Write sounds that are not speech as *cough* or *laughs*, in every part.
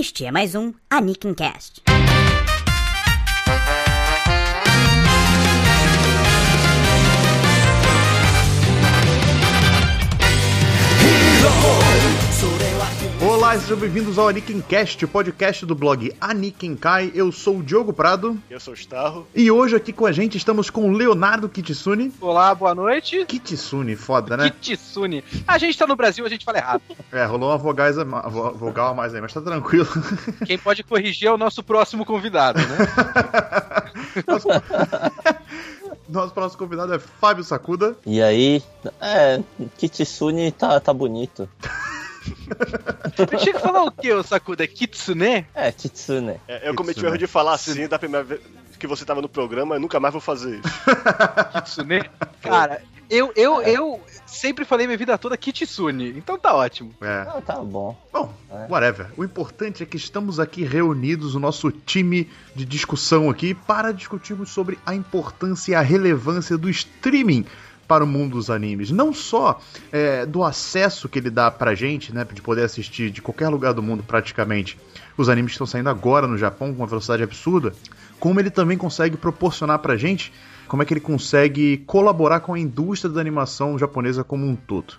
Este é mais um Anikin Cast. Olá, sejam bem-vindos ao Anikin Cast, o podcast do blog Anikin Kai. Eu sou o Diogo Prado. Eu sou o Starro. E hoje aqui com a gente estamos com o Leonardo Kitsune. Olá, boa noite. Kitsune, foda, né? Kitsune. A gente tá no Brasil, a gente fala errado. *laughs* É, rolou uma vogais vogal a mais aí, mas tá tranquilo. *laughs* Quem pode corrigir é o nosso próximo convidado, né? *laughs* Nosso... Nosso próximo convidado é Fábio Sakuda. E aí, é, Kitsune tá, tá bonito. *laughs* Eu tinha que falar o quê, ô Sakuda? Kitsune? É, Kitsune. É, eu cometi Isso, o erro de falar assim da primeira vez que você tava no programa, eu nunca mais vou fazer isso. *laughs* Kitsune? Cara, eu, eu, eu sempre falei minha vida toda Kitsune, então tá ótimo. É. Ah, tá bom. Bom, É. whatever. O importante é que estamos aqui reunidos, o nosso time de discussão aqui, para discutirmos sobre a importância e a relevância do streaming para o mundo dos animes. Não só é, do acesso que ele dá pra gente, né, de poder assistir de qualquer lugar do mundo praticamente os animes que estão saindo agora no Japão com uma velocidade absurda, como ele também consegue proporcionar pra gente como é que ele consegue colaborar com a indústria da animação japonesa como um todo.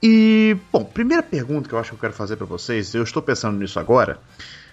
E, bom, primeira pergunta que eu acho que eu quero fazer pra vocês, eu estou pensando nisso agora,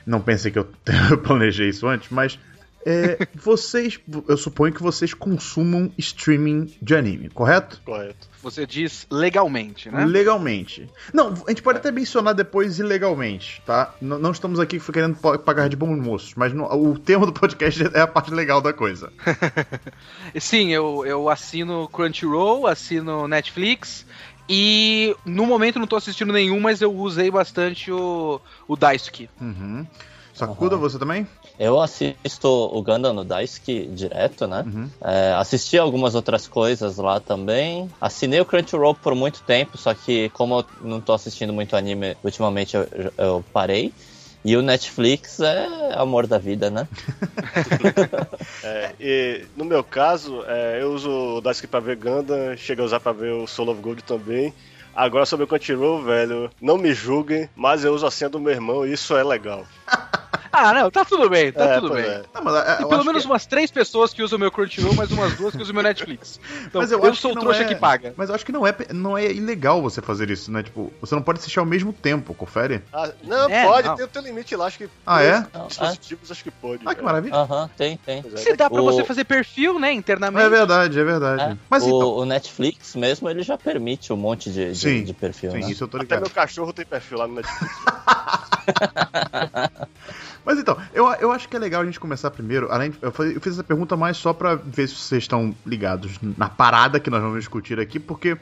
não pensei que eu *laughs* planejei isso antes, mas é, vocês, eu suponho que vocês consumam streaming de anime, correto? Correto. Você diz legalmente, né? Legalmente. Não, a gente pode até mencionar depois ilegalmente, tá? N- não estamos aqui querendo pa- pagar de bons moços, mas no- o tema do podcast é a parte legal da coisa. *laughs* Sim, eu, eu assino Crunchyroll, assino Netflix. E no momento não tô assistindo nenhum, mas eu usei bastante o, o Daisuke. Uhum. Sakuda, Aham. você também? Eu assisto o Gundam no Daisuke direto, né? Uhum. É, assisti algumas outras coisas lá também. Assinei o Crunchyroll por muito tempo, só que como eu não tô assistindo muito anime ultimamente, eu, eu parei. E o Netflix é amor da vida, né? *laughs* É, e no meu caso, é, eu uso o Daisuke pra ver Gundam, chego a usar pra ver o Soul of Gold também. Agora sobre o Crunchyroll, velho, não me julguem, mas eu uso a senha do meu irmão e isso é legal. *laughs* Ah, não, tá tudo bem, tá É, tudo bem. é. Não, mas, é, Tem eu pelo menos que- umas três pessoas que usam o meu Crunchyroll, mais umas duas que usam o meu Netflix. *laughs* Então Mas eu, acho sou o trouxa é- que paga. Mas eu acho que não é, não é ilegal você fazer isso, né? Tipo, você não pode assistir ao mesmo tempo, confere? Ah, não, É, pode, não. tem o teu limite lá, acho que. Ah, é? Dispositivos, acho que pode. Ah, que maravilha. Aham, tem, tem. Pois é. Se dá pra O- você fazer perfil, né, internamente. É verdade, é verdade. É, Mas o, então. o Netflix mesmo, ele já permite um monte de, de, Sim, de perfil, Sim, né? isso eu tô Até ligado. meu cachorro tem perfil lá no Netflix. *laughs* *laughs* Mas então, eu, eu acho que é legal a gente começar primeiro. Além de- eu, fiz, essa pergunta mais só pra ver se vocês estão ligados na parada que nós vamos discutir aqui, porque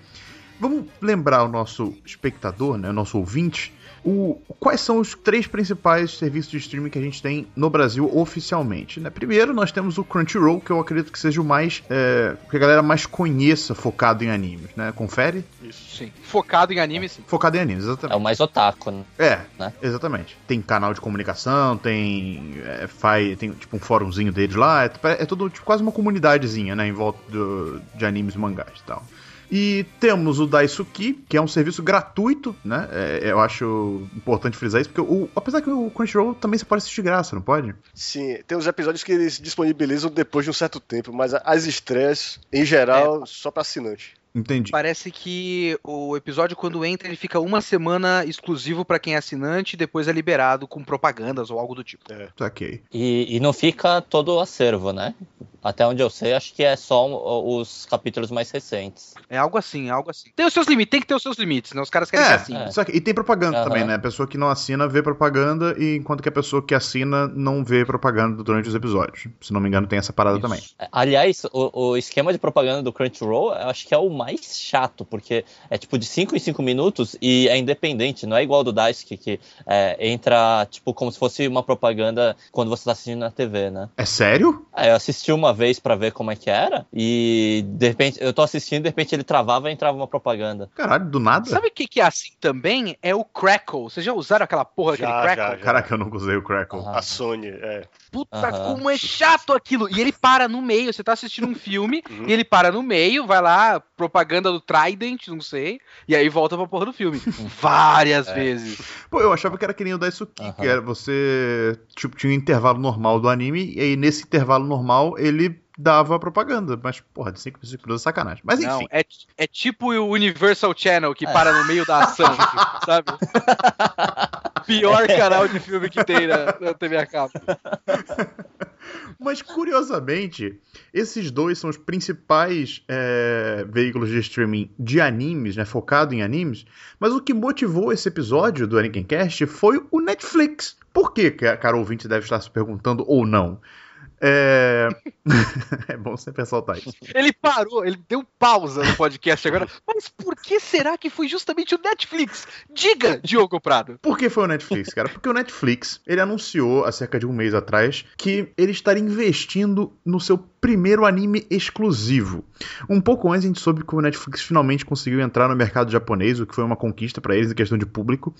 vamos lembrar o nosso espectador, né, o nosso ouvinte, o, quais são os três principais serviços de streaming que a gente tem no Brasil oficialmente. Né? Primeiro, nós temos o Crunchyroll, que eu acredito que seja o mais. É, que a galera mais conheça focado em animes, né? Confere? Isso. Sim. Focado em anime, sim. Focado em animes, exatamente. É o mais otaku, né? É, né? exatamente. Tem canal de comunicação, tem. É, faz, tem tipo um fórumzinho deles lá. É, é tudo tipo, quase uma comunidadezinha, né? Em volta do- de animes e mangás e tal. E temos o Daisuki, que é um serviço gratuito, né? É, eu acho importante frisar isso, porque o, apesar que o Crunchyroll também você pode assistir de graça, não pode? Sim, tem uns episódios que eles disponibilizam depois de um certo tempo, mas as estreias, em geral, só pra assinante. Entendi. Parece que o episódio, quando entra, ele fica uma semana exclusivo pra quem é assinante e depois é liberado com propagandas ou algo do tipo. Ok. E, e não fica todo o acervo, né? Até onde eu sei, acho que é só os capítulos mais recentes. É algo assim, é algo assim. Tem os seus limites, tem que ter os seus limites, né? Os caras querem É, que assine. é. Só que, e tem propaganda Aham. também, né? A pessoa que não assina vê propaganda, e enquanto que a pessoa que assina não vê propaganda durante os episódios. Se não me engano, tem essa parada também. É, Aliás, o, o esquema de propaganda do Crunchyroll, eu acho que é o mais chato, porque é tipo de 5 em 5 minutos e é independente, não é igual do Daisuke, que é, entra tipo como se fosse uma propaganda quando você tá assistindo na TV, né? É sério? É, eu assisti uma vez pra ver como é que era e de repente eu tô assistindo, de repente ele travava e entrava uma propaganda. Caralho, do nada? Sabe o que, que é assim também? É o Crackle. Vocês já usaram aquela porra Já, daquele já, Crackle? já. Caraca, eu nunca usei o Crackle. Aham. A Sony, é. Puta, Aham. como é chato aquilo. E ele para no meio. Você tá assistindo um filme Uhum. e ele para no meio, vai lá, propaganda do Trident, não sei, e aí volta pra porra do filme. *laughs* Várias É. vezes. Pô, eu achava que era que nem o Daisuke, Aham. que era você, tipo, tinha um intervalo normal do anime, e aí nesse intervalo normal ele dava propaganda. Mas, porra, de 5 minutos é sacanagem. Mas enfim. Não, é, é tipo o Universal Channel que para no meio da ação, *laughs* sabe? Pior canal de filme que tem na, na TV a cabo. *laughs* Mas curiosamente, esses dois são os principais é, veículos de streaming de animes, né? Focado em animes. Mas o que motivou esse episódio do Anikincast foi o Netflix. Por que, que cara ouvinte deve estar se perguntando ou não? É... *laughs* é bom sempre ressaltar isso. Ele parou, ele deu pausa no podcast agora. *laughs* Mas por que será que foi justamente o Netflix? Diga, Diogo Prado. Por que foi o Netflix, cara? Porque o Netflix, ele anunciou há cerca de um mês atrás que ele estaria investindo no seu primeiro anime exclusivo. Um pouco antes a gente soube que o Netflix finalmente conseguiu entrar no mercado japonês, o que foi uma conquista para eles em questão de público.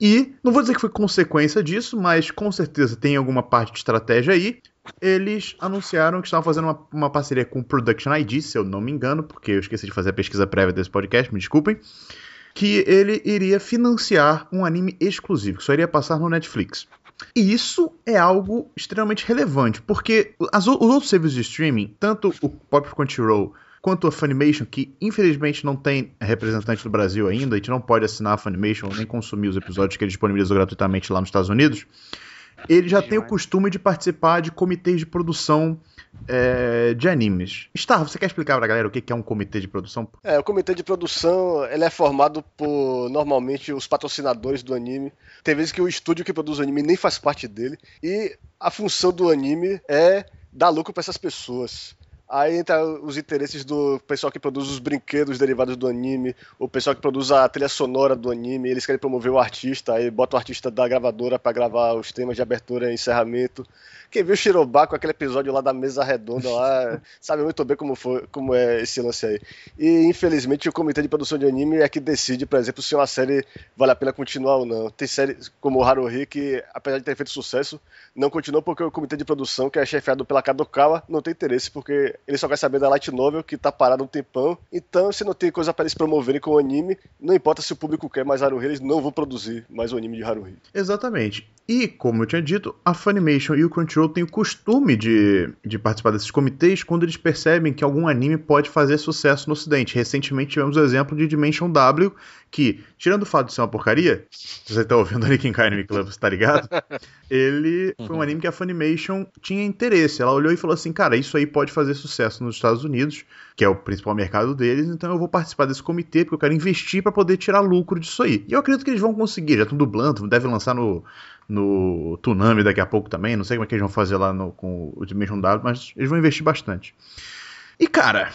E não vou dizer que foi consequência disso, mas com certeza tem alguma parte de estratégia aí. Eles anunciaram que estavam fazendo uma, uma parceria com o Production ID, se eu não me engano, porque eu esqueci de fazer a pesquisa prévia desse podcast, me desculpem que ele iria financiar um anime exclusivo, que só iria passar no Netflix. E isso é algo extremamente relevante, porque as os outros serviços de streaming, tanto o Pop Crunchyroll quanto a Funimation, que infelizmente não tem representante no Brasil ainda, a gente não pode assinar a Funimation nem consumir os episódios que eles disponibilizam gratuitamente lá nos Estados Unidos, ele já tem o costume de participar de comitês de produção é, de animes. Star, você quer explicar pra galera o que é um comitê de produção? É, o comitê de produção ele é formado por normalmente os patrocinadores do anime. Tem vezes que o estúdio que produz o anime nem faz parte dele. E a função do anime é dar lucro para essas pessoas. Aí entra os interesses do pessoal que produz os brinquedos derivados do anime, o pessoal que produz a trilha sonora do anime, eles querem promover o artista, aí bota o artista da gravadora para gravar os temas de abertura e encerramento. Quem viu o Shirobá com aquele episódio lá da mesa redonda lá, *laughs* sabe muito bem como, foi, como é esse lance aí. E infelizmente o comitê de produção de anime é que decide, por exemplo, se uma série vale a pena continuar ou não. Tem séries como o Haruhi que, apesar de ter feito sucesso, não continuou porque o comitê de produção, que é chefiado pela Kadokawa, não tem interesse, porque ele só quer saber da Light Novel, que tá parado um tempão. Então, se não tem coisa para eles promoverem com o anime, não importa se o público quer mais Haruhi, eles não vão produzir mais o anime de Haruhi. Exatamente. E, como eu tinha dito, a Funimation e o Crunchyroll têm o costume de, de participar desses comitês quando eles percebem que algum anime pode fazer sucesso no ocidente. Recentemente tivemos o exemplo de Dimension W, que, tirando o fato de ser uma porcaria, se você tá ouvindo ali Kinkai Anime Club, você tá ligado? Ele foi um anime que a Funimation tinha interesse. Ela olhou e falou assim, cara, isso aí pode fazer sucesso nos Estados Unidos, que é o principal mercado deles, então eu vou participar desse comitê porque eu quero investir para poder tirar lucro disso aí. E eu acredito que eles vão conseguir, já estão dublando, devem lançar no no Tsunami daqui a pouco também. Não sei como é que eles vão fazer lá no, com o Dimension W, mas eles vão investir bastante. E cara,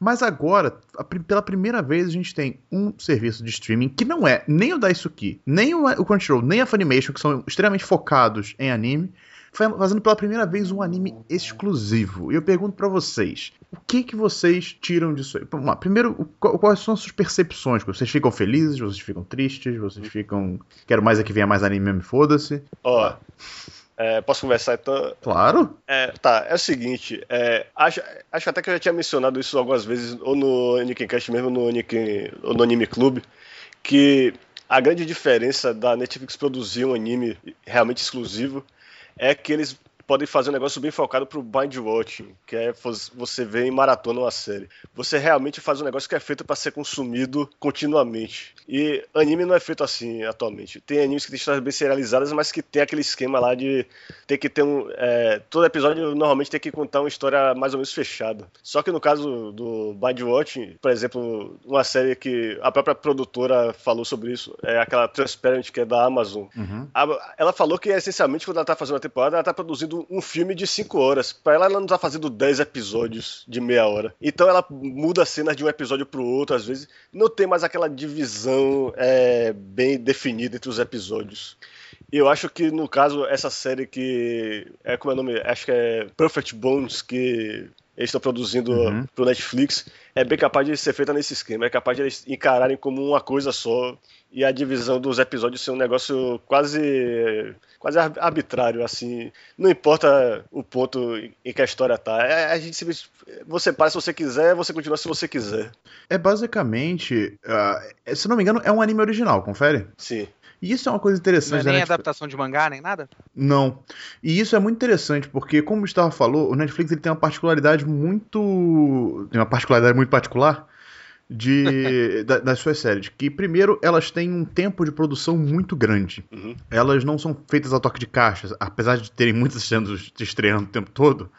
mas agora, pela primeira vez, a gente tem um serviço de streaming que não é nem o Daisuki, nem o, Crunchyroll, nem a Funimation, que são extremamente focados em anime, fazendo pela primeira vez um anime exclusivo. E eu pergunto pra vocês, o que que vocês tiram disso aí? Lá, primeiro, quais são as suas percepções? Vocês ficam felizes? Vocês ficam tristes? Vocês ficam... Quero mais é que venha mais anime mesmo, foda-se. Ó, é, posso conversar então? Claro. É, tá, é o seguinte, é, acho, acho até que eu já tinha mencionado isso algumas vezes, ou no Nickencast mesmo, no ou no Anime Club, que a grande diferença da Netflix produzir um anime realmente exclusivo é que eles podem fazer um negócio bem focado pro bind watching, que é você ver em maratona uma série. Você realmente faz um negócio que é feito para ser consumido continuamente. E anime não é feito assim atualmente. Tem animes que têm histórias bem serializadas, mas que tem aquele esquema lá de ter que ter um. é, todo episódio normalmente tem que contar uma história mais ou menos fechada. Só que no caso do Bind Watching, por exemplo, uma série que a própria produtora falou sobre isso, é aquela Transparent que é da Amazon. A- Ela falou que essencialmente quando ela tá fazendo uma temporada, ela tá produzindo um filme de 5 horas. Pra ela, ela não tá fazendo 10 episódios de meia hora. Então ela muda cenas de um episódio pro outro, às vezes. Não tem mais aquela divisão é, bem definida entre os episódios. E eu acho que, no caso, essa série que. É como é o nome? Acho que é Perfect Bones, que eles estão produzindo Uhum. pro Netflix, é bem capaz de ser feita nesse esquema. É capaz de eles encararem como uma coisa só e a divisão dos episódios ser um negócio quase quase ar- arbitrário, assim. Não importa o ponto em que a história tá. É, a gente simplesmente- você para se você quiser, você continua se você quiser. É basicamente. ah, se não me engano, é um anime original, confere? Sim. E isso é uma coisa Não é interessante nem Netflix. adaptação de mangá, nem nada? Não. E isso é muito interessante, porque, como o Gustavo falou, o Netflix ele tem uma particularidade muito. Tem uma particularidade muito particular de, da- das suas séries. Que, primeiro, elas têm um tempo de produção muito grande. Uhum. Elas não são feitas a toque de caixa, apesar de terem muitas sendo estreando o tempo todo.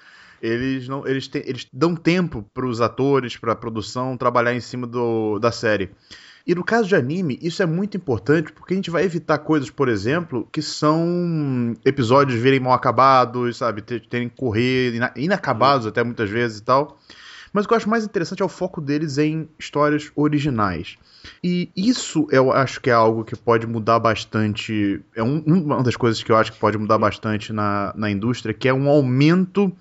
Eles não, eles, têm- eles dão tempo para os atores, para a produção trabalhar em cima do, da série. E no caso de anime, isso é muito importante porque a gente vai evitar coisas, por exemplo, que são episódios virem mal acabados, sabe? Ter- Terem que correr, ina- inacabados até muitas vezes e tal. Mas o que eu acho mais interessante é o foco deles em histórias originais. E isso eu acho que é algo que pode mudar bastante. É um- uma das coisas que eu acho que pode mudar bastante na, na indústria, que é um aumento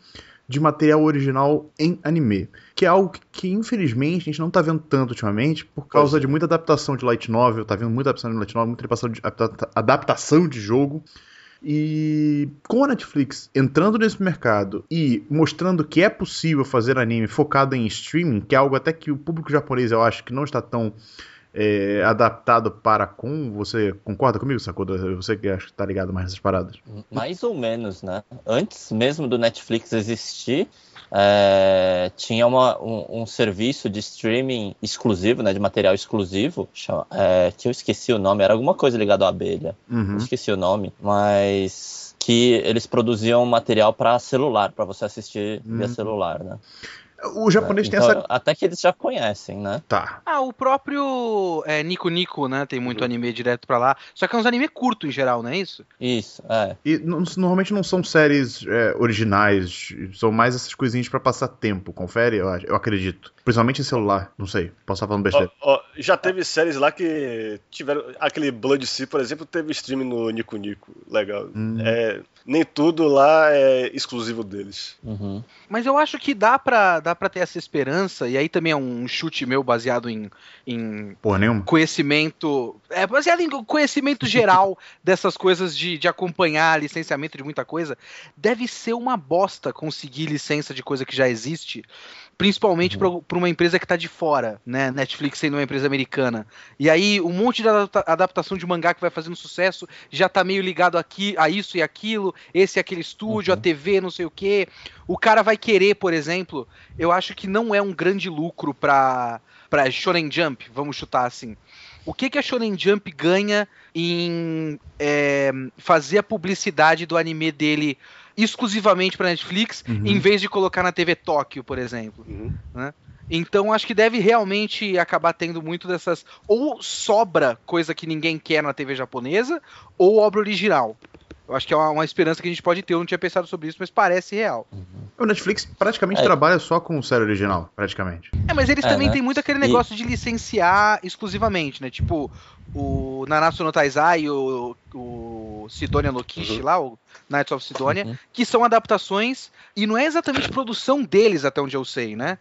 de material original em anime. Que é algo que, que, infelizmente, a gente não tá vendo tanto ultimamente, por causa Pois é. de muita adaptação de light novel, tá vendo muita adaptação de light novel, muita adaptação de, adapta- adaptação de jogo. E com a Netflix entrando nesse mercado e mostrando que é possível fazer anime focado em streaming, que é algo até que o público japonês eu acho que não está tão é, adaptado para com. Você concorda comigo, Sakuda? Você que acha que tá ligado mais nessas paradas. Mais ou menos, né? Antes mesmo do Netflix existir, é, tinha uma- um, um serviço de streaming exclusivo, né? De material exclusivo, chama- é, que eu esqueci o nome, era alguma coisa ligada à abelha. Uhum. Esqueci o nome, mas que eles produziam material para celular, para você assistir via Hum. celular, né? O japonês tem Então, essa. Até que eles já conhecem, né? Tá. Ah, o próprio é, Nico Nico, né? Tem muito anime direto pra lá. Só que é uns anime curto em geral, não é isso? Isso, é. E normalmente não são séries é, originais, são mais essas coisinhas pra passar tempo, confere? Eu, eu acredito. Principalmente em celular, não sei. Posso estar falando besteira. Ó, ó, já teve séries lá que tiveram. Aquele Blood Sea, por exemplo, teve stream no Nico Nico. Legal. Hum. É, nem tudo lá é exclusivo deles. Uhum. Mas eu acho que dá pra, dá pra ter essa esperança, e aí também é um chute meu baseado em, em Porra conhecimento. É baseado em conhecimento geral *laughs* dessas coisas de, de acompanhar licenciamento de muita coisa. Deve ser uma bosta conseguir licença de coisa que já existe. Principalmente Uhum. para uma empresa que tá de fora, né? Netflix sendo uma empresa americana. E aí, um monte de adapta- adaptação de mangá que vai fazendo sucesso já tá meio ligado aqui, a isso e aquilo, esse e aquele estúdio, Uhum. a TV, não sei o quê. O cara vai querer, por exemplo, eu acho que não é um grande lucro pra, pra Shonen Jump, vamos chutar assim. O que, que a Shonen Jump ganha em é, fazer a publicidade do anime dele exclusivamente pra Netflix, Uhum. em vez de colocar na TV Tóquio, por exemplo? Uhum. Então acho que deve realmente acabar tendo muito dessas. Ou sobra coisa que ninguém quer na TV japonesa, ou obra original. Eu acho que é uma, uma esperança que a gente pode ter. Eu não tinha pensado sobre isso, mas parece real. O Netflix praticamente É. trabalha só com série original, praticamente. É, mas eles É, também né? têm muito aquele E- negócio de licenciar exclusivamente, né? Tipo, o Nanatsu no Taizai, o, o Sidonia no Kishi Uhum. lá, o Knights of Sidonia, Uhum. que são adaptações, e não é exatamente produção deles, até onde eu sei, né?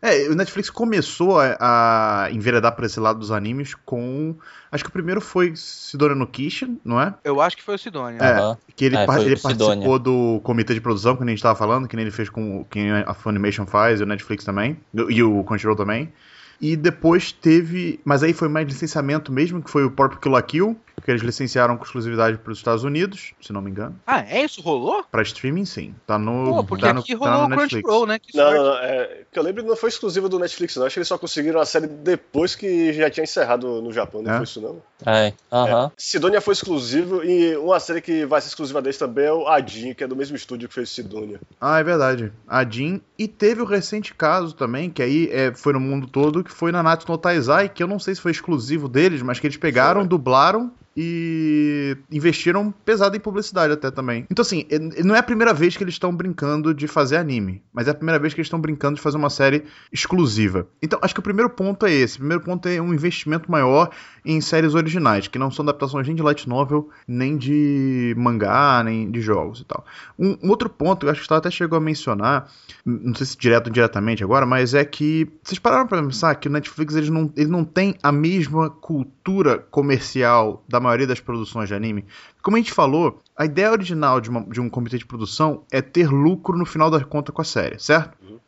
É, o Netflix começou a, a enveredar por esse lado dos animes com. Acho que o primeiro foi Sidora no Kishin, não é? Eu acho que foi o Sidonia. É. Aham. Que ele, É, par- ele Sidonia. participou do comitê de produção, que nem a gente tava falando, que nem ele fez com que a Funimation faz, e o Netflix também, e o Crunchyroll também. E depois teve. Mas aí foi mais licenciamento mesmo, que foi o próprio Kill la Kill, que eles licenciaram com exclusividade para os Estados Unidos, se não me engano. Ah, é isso? Rolou? Pra streaming, sim. Tá no. Pô, porque tá no, aqui tá rolou no o Crunchyroll, né? Que Não, sorte. não, não. É, que eu lembro não foi exclusivo do Netflix, não. Acho que eles só conseguiram a série depois que já tinha encerrado no Japão, não É? foi isso não? É, aham. Sidonia foi exclusivo e uma série que vai ser exclusiva deles também é o Adin, que é do mesmo estúdio que fez Sidonia. Ah, é verdade. A Jin. E teve o recente caso também, que aí é, foi no mundo todo, que foi na Natsu no Taizai, que eu não sei se foi exclusivo deles, mas que eles pegaram, Foi. dublaram e investiram pesado em publicidade até também. Então, assim, é- não é a primeira vez que eles estão brincando de fazer anime, mas é a primeira vez que eles estão brincando de fazer uma série exclusiva. Então, acho que o primeiro ponto é esse. O primeiro ponto é um investimento maior em séries originais, que não são adaptações nem de light novel, nem de mangá, nem de jogos e tal. Um, um outro ponto, eu acho que você até chegou a mencionar, não sei se direto ou indiretamente agora, mas é que vocês pararam para pensar que o Netflix ele não, ele não tem a mesma cultura comercial da maioria das produções de anime. Como a gente falou, a ideia original de, uma, de um comitê de produção é ter lucro no final da conta com a série, certo? Uhum.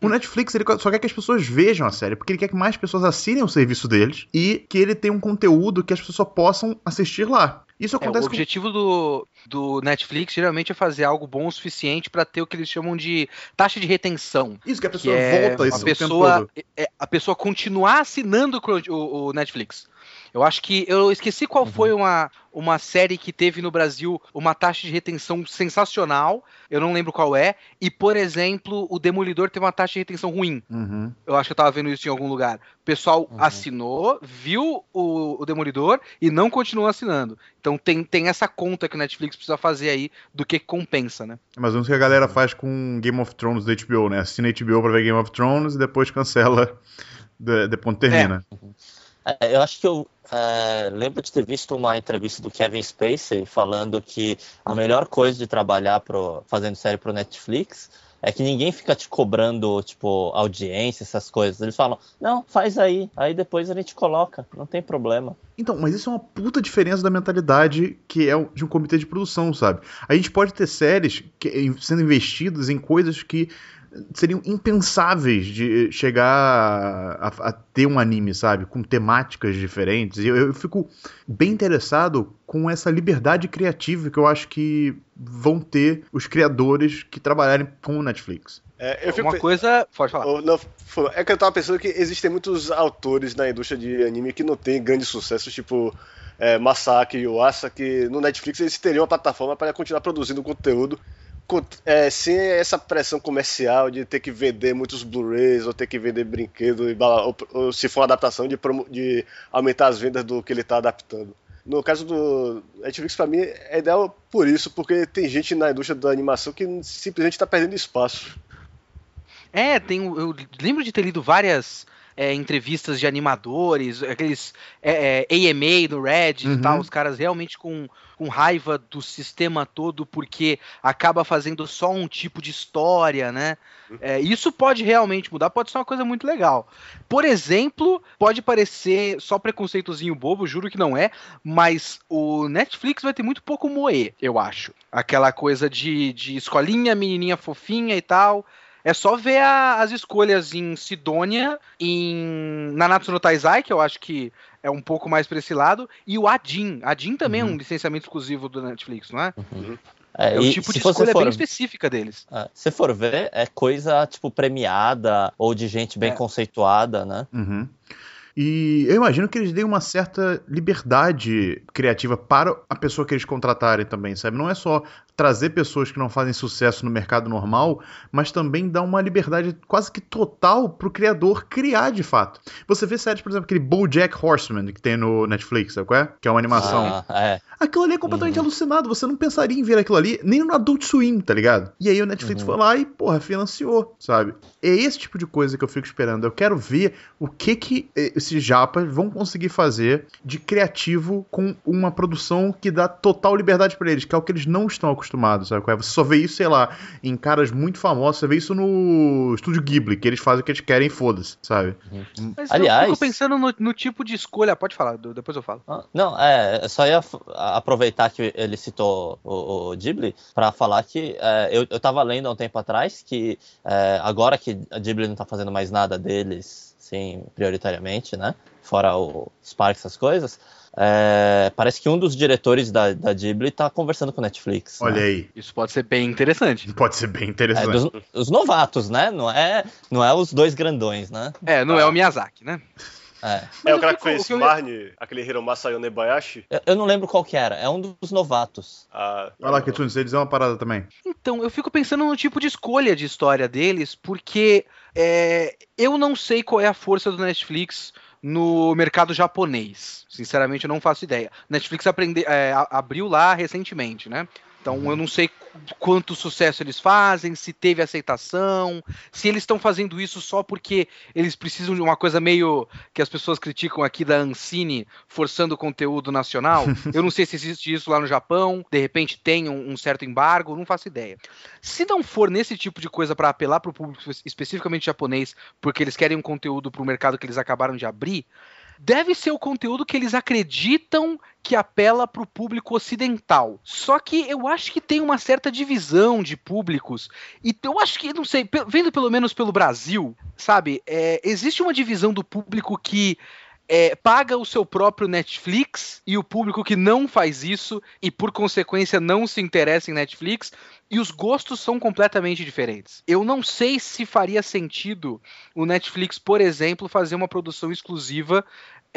O Netflix ele só quer que as pessoas vejam a série, porque ele quer que mais pessoas assinem o serviço deles e que ele tenha um conteúdo que as pessoas só possam assistir lá. Isso acontece. É, o objetivo com... do, do Netflix geralmente é fazer algo bom o suficiente para ter o que eles chamam de taxa de retenção. Isso que a pessoa que volta é isso a pessoa, é, a pessoa continuar assinando o, o Netflix. Eu acho que eu esqueci qual uhum. foi uma, uma série que teve no Brasil uma taxa de retenção sensacional. Eu não lembro qual é. E, por exemplo, o Demolidor teve uma taxa de retenção ruim. Uhum. Eu acho que eu tava vendo isso em algum lugar. O pessoal uhum. assinou, viu o, o, Demolidor e não continuou assinando. Então tem, tem essa conta que o Netflix precisa fazer aí do que compensa, né? Mas vamos que a galera faz com Game of Thrones da HBO, né? Assina HBO pra ver Game of Thrones e depois cancela depois termina. É. é. Eu acho que eu é, lembro de ter visto uma entrevista do Kevin Spacey falando que a melhor coisa de trabalhar pro, fazendo série pro Netflix é que ninguém fica te cobrando, tipo, audiência, essas coisas. Eles falam, não, faz aí, aí depois a gente coloca, não tem problema. Então, mas isso é uma puta diferença da mentalidade que é de um comitê de produção, sabe? A gente pode ter séries que, sendo investidas em coisas que seriam impensáveis de chegar a, a, ter um anime, sabe? Com temáticas diferentes. E eu, eu, fico bem interessado com essa liberdade criativa que eu acho que vão ter os criadores que trabalharem com o Netflix. É, eu fico... Uma coisa. Pode falar. Não, é que eu tava pensando que existem muitos autores na indústria de anime que não têm grandes sucessos, tipo é, Masaki e Yuasa, que no Netflix eles teriam uma plataforma para continuar produzindo conteúdo é, sem essa pressão comercial de ter que vender muitos Blu-rays ou ter que vender brinquedo, ou, ou, se for uma adaptação, de, de aumentar as vendas do que ele está adaptando. No caso do Netflix, para mim, é ideal por isso, porque tem gente na indústria da animação que simplesmente está perdendo espaço. É, tem, eu lembro de ter lido várias é, entrevistas de animadores, aqueles é, é, AMA no Reddit uhum. e tal, os caras realmente com, com raiva do sistema todo porque acaba fazendo só um tipo de história, né? É, isso pode realmente mudar, pode ser uma coisa muito legal. Por exemplo, pode parecer só preconceitozinho bobo, juro que não é, mas o Netflix vai ter muito pouco moer, eu acho. Aquela coisa de, de escolinha, menininha fofinha e tal. É só ver a, as escolhas em Sidônia, em Nanatsu no Taizai, que eu acho que é um pouco mais pra esse lado, e o Adin. Adin também uhum. é um licenciamento exclusivo do Netflix, não é? Uhum. É, é um tipo de escolha for, bem específica deles. É, se for ver, é coisa tipo premiada ou de gente bem é. conceituada, né? Uhum. E eu imagino que eles deem uma certa liberdade criativa para a pessoa que eles contratarem também, sabe? Não é só trazer pessoas que não fazem sucesso no mercado normal, mas também dá uma liberdade quase que total pro criador criar de fato. Você vê séries, por exemplo, aquele BoJack Horseman que tem no Netflix, sabe qual é? Que é uma animação. Ah, é. Aquilo ali é completamente uhum. alucinado, você não pensaria em ver aquilo ali nem no Adult Swim, tá ligado? E aí o Netflix uhum. foi lá e, porra, financiou, sabe? É esse tipo de coisa que eu fico esperando. Eu quero ver o que que esses japas vão conseguir fazer de criativo com uma produção que dá total liberdade para eles, que é o que eles não estão acostumados acostumado, sabe? Você só vê isso, sei lá, em caras muito famosos, você vê isso no Estúdio Ghibli, que eles fazem o que eles querem e foda-se, sabe? Uhum. Mas Aliás, eu fico pensando no, no, tipo de escolha, pode falar, depois eu falo. Ah, não, é, só ia aproveitar que ele citou o, o Ghibli para falar que é, eu, eu tava lendo há um tempo atrás que é, agora que a Ghibli não tá fazendo mais nada deles, sim, prioritariamente, né? Fora o Spark, essas coisas, é, parece que um dos diretores da, da Ghibli tá conversando com o Netflix. Olha né? aí. Isso pode ser bem interessante. Pode ser bem interessante. É, dos, os novatos, né? Não é, não é os dois grandões, né? É, não é o Miyazaki, né? É, é o cara que fez que Marne, aquele Hiromasa Yonebayashi? Eu, eu não lembro qual que era, é um dos novatos. Ah, Vai lá, Kitsune, você dizer uma parada também. Então, eu fico pensando no tipo de escolha de história deles, porque é, eu não sei qual é a força do Netflix no mercado japonês. Sinceramente, eu não faço ideia. Netflix aprende, é, abriu lá recentemente, né? Então eu não sei quanto sucesso eles fazem, se teve aceitação, se eles estão fazendo isso só porque eles precisam de uma coisa meio que as pessoas criticam aqui da Ancine forçando conteúdo nacional. *laughs* Eu não sei se existe isso lá no Japão, de repente tem um, um certo embargo, não faço ideia. Se não for nesse tipo de coisa para apelar para o público especificamente japonês, porque eles querem um conteúdo para o mercado que eles acabaram de abrir, deve ser o conteúdo que eles acreditam que apela para o público ocidental. Só que eu acho que tem uma certa divisão de públicos. E eu acho que, não sei, vendo pelo menos pelo Brasil, sabe? É, existe uma divisão do público que é, paga o seu próprio Netflix e o público que não faz isso e por consequência não se interessa em Netflix e os gostos são completamente diferentes. Eu não sei se faria sentido o Netflix, por exemplo, fazer uma produção exclusiva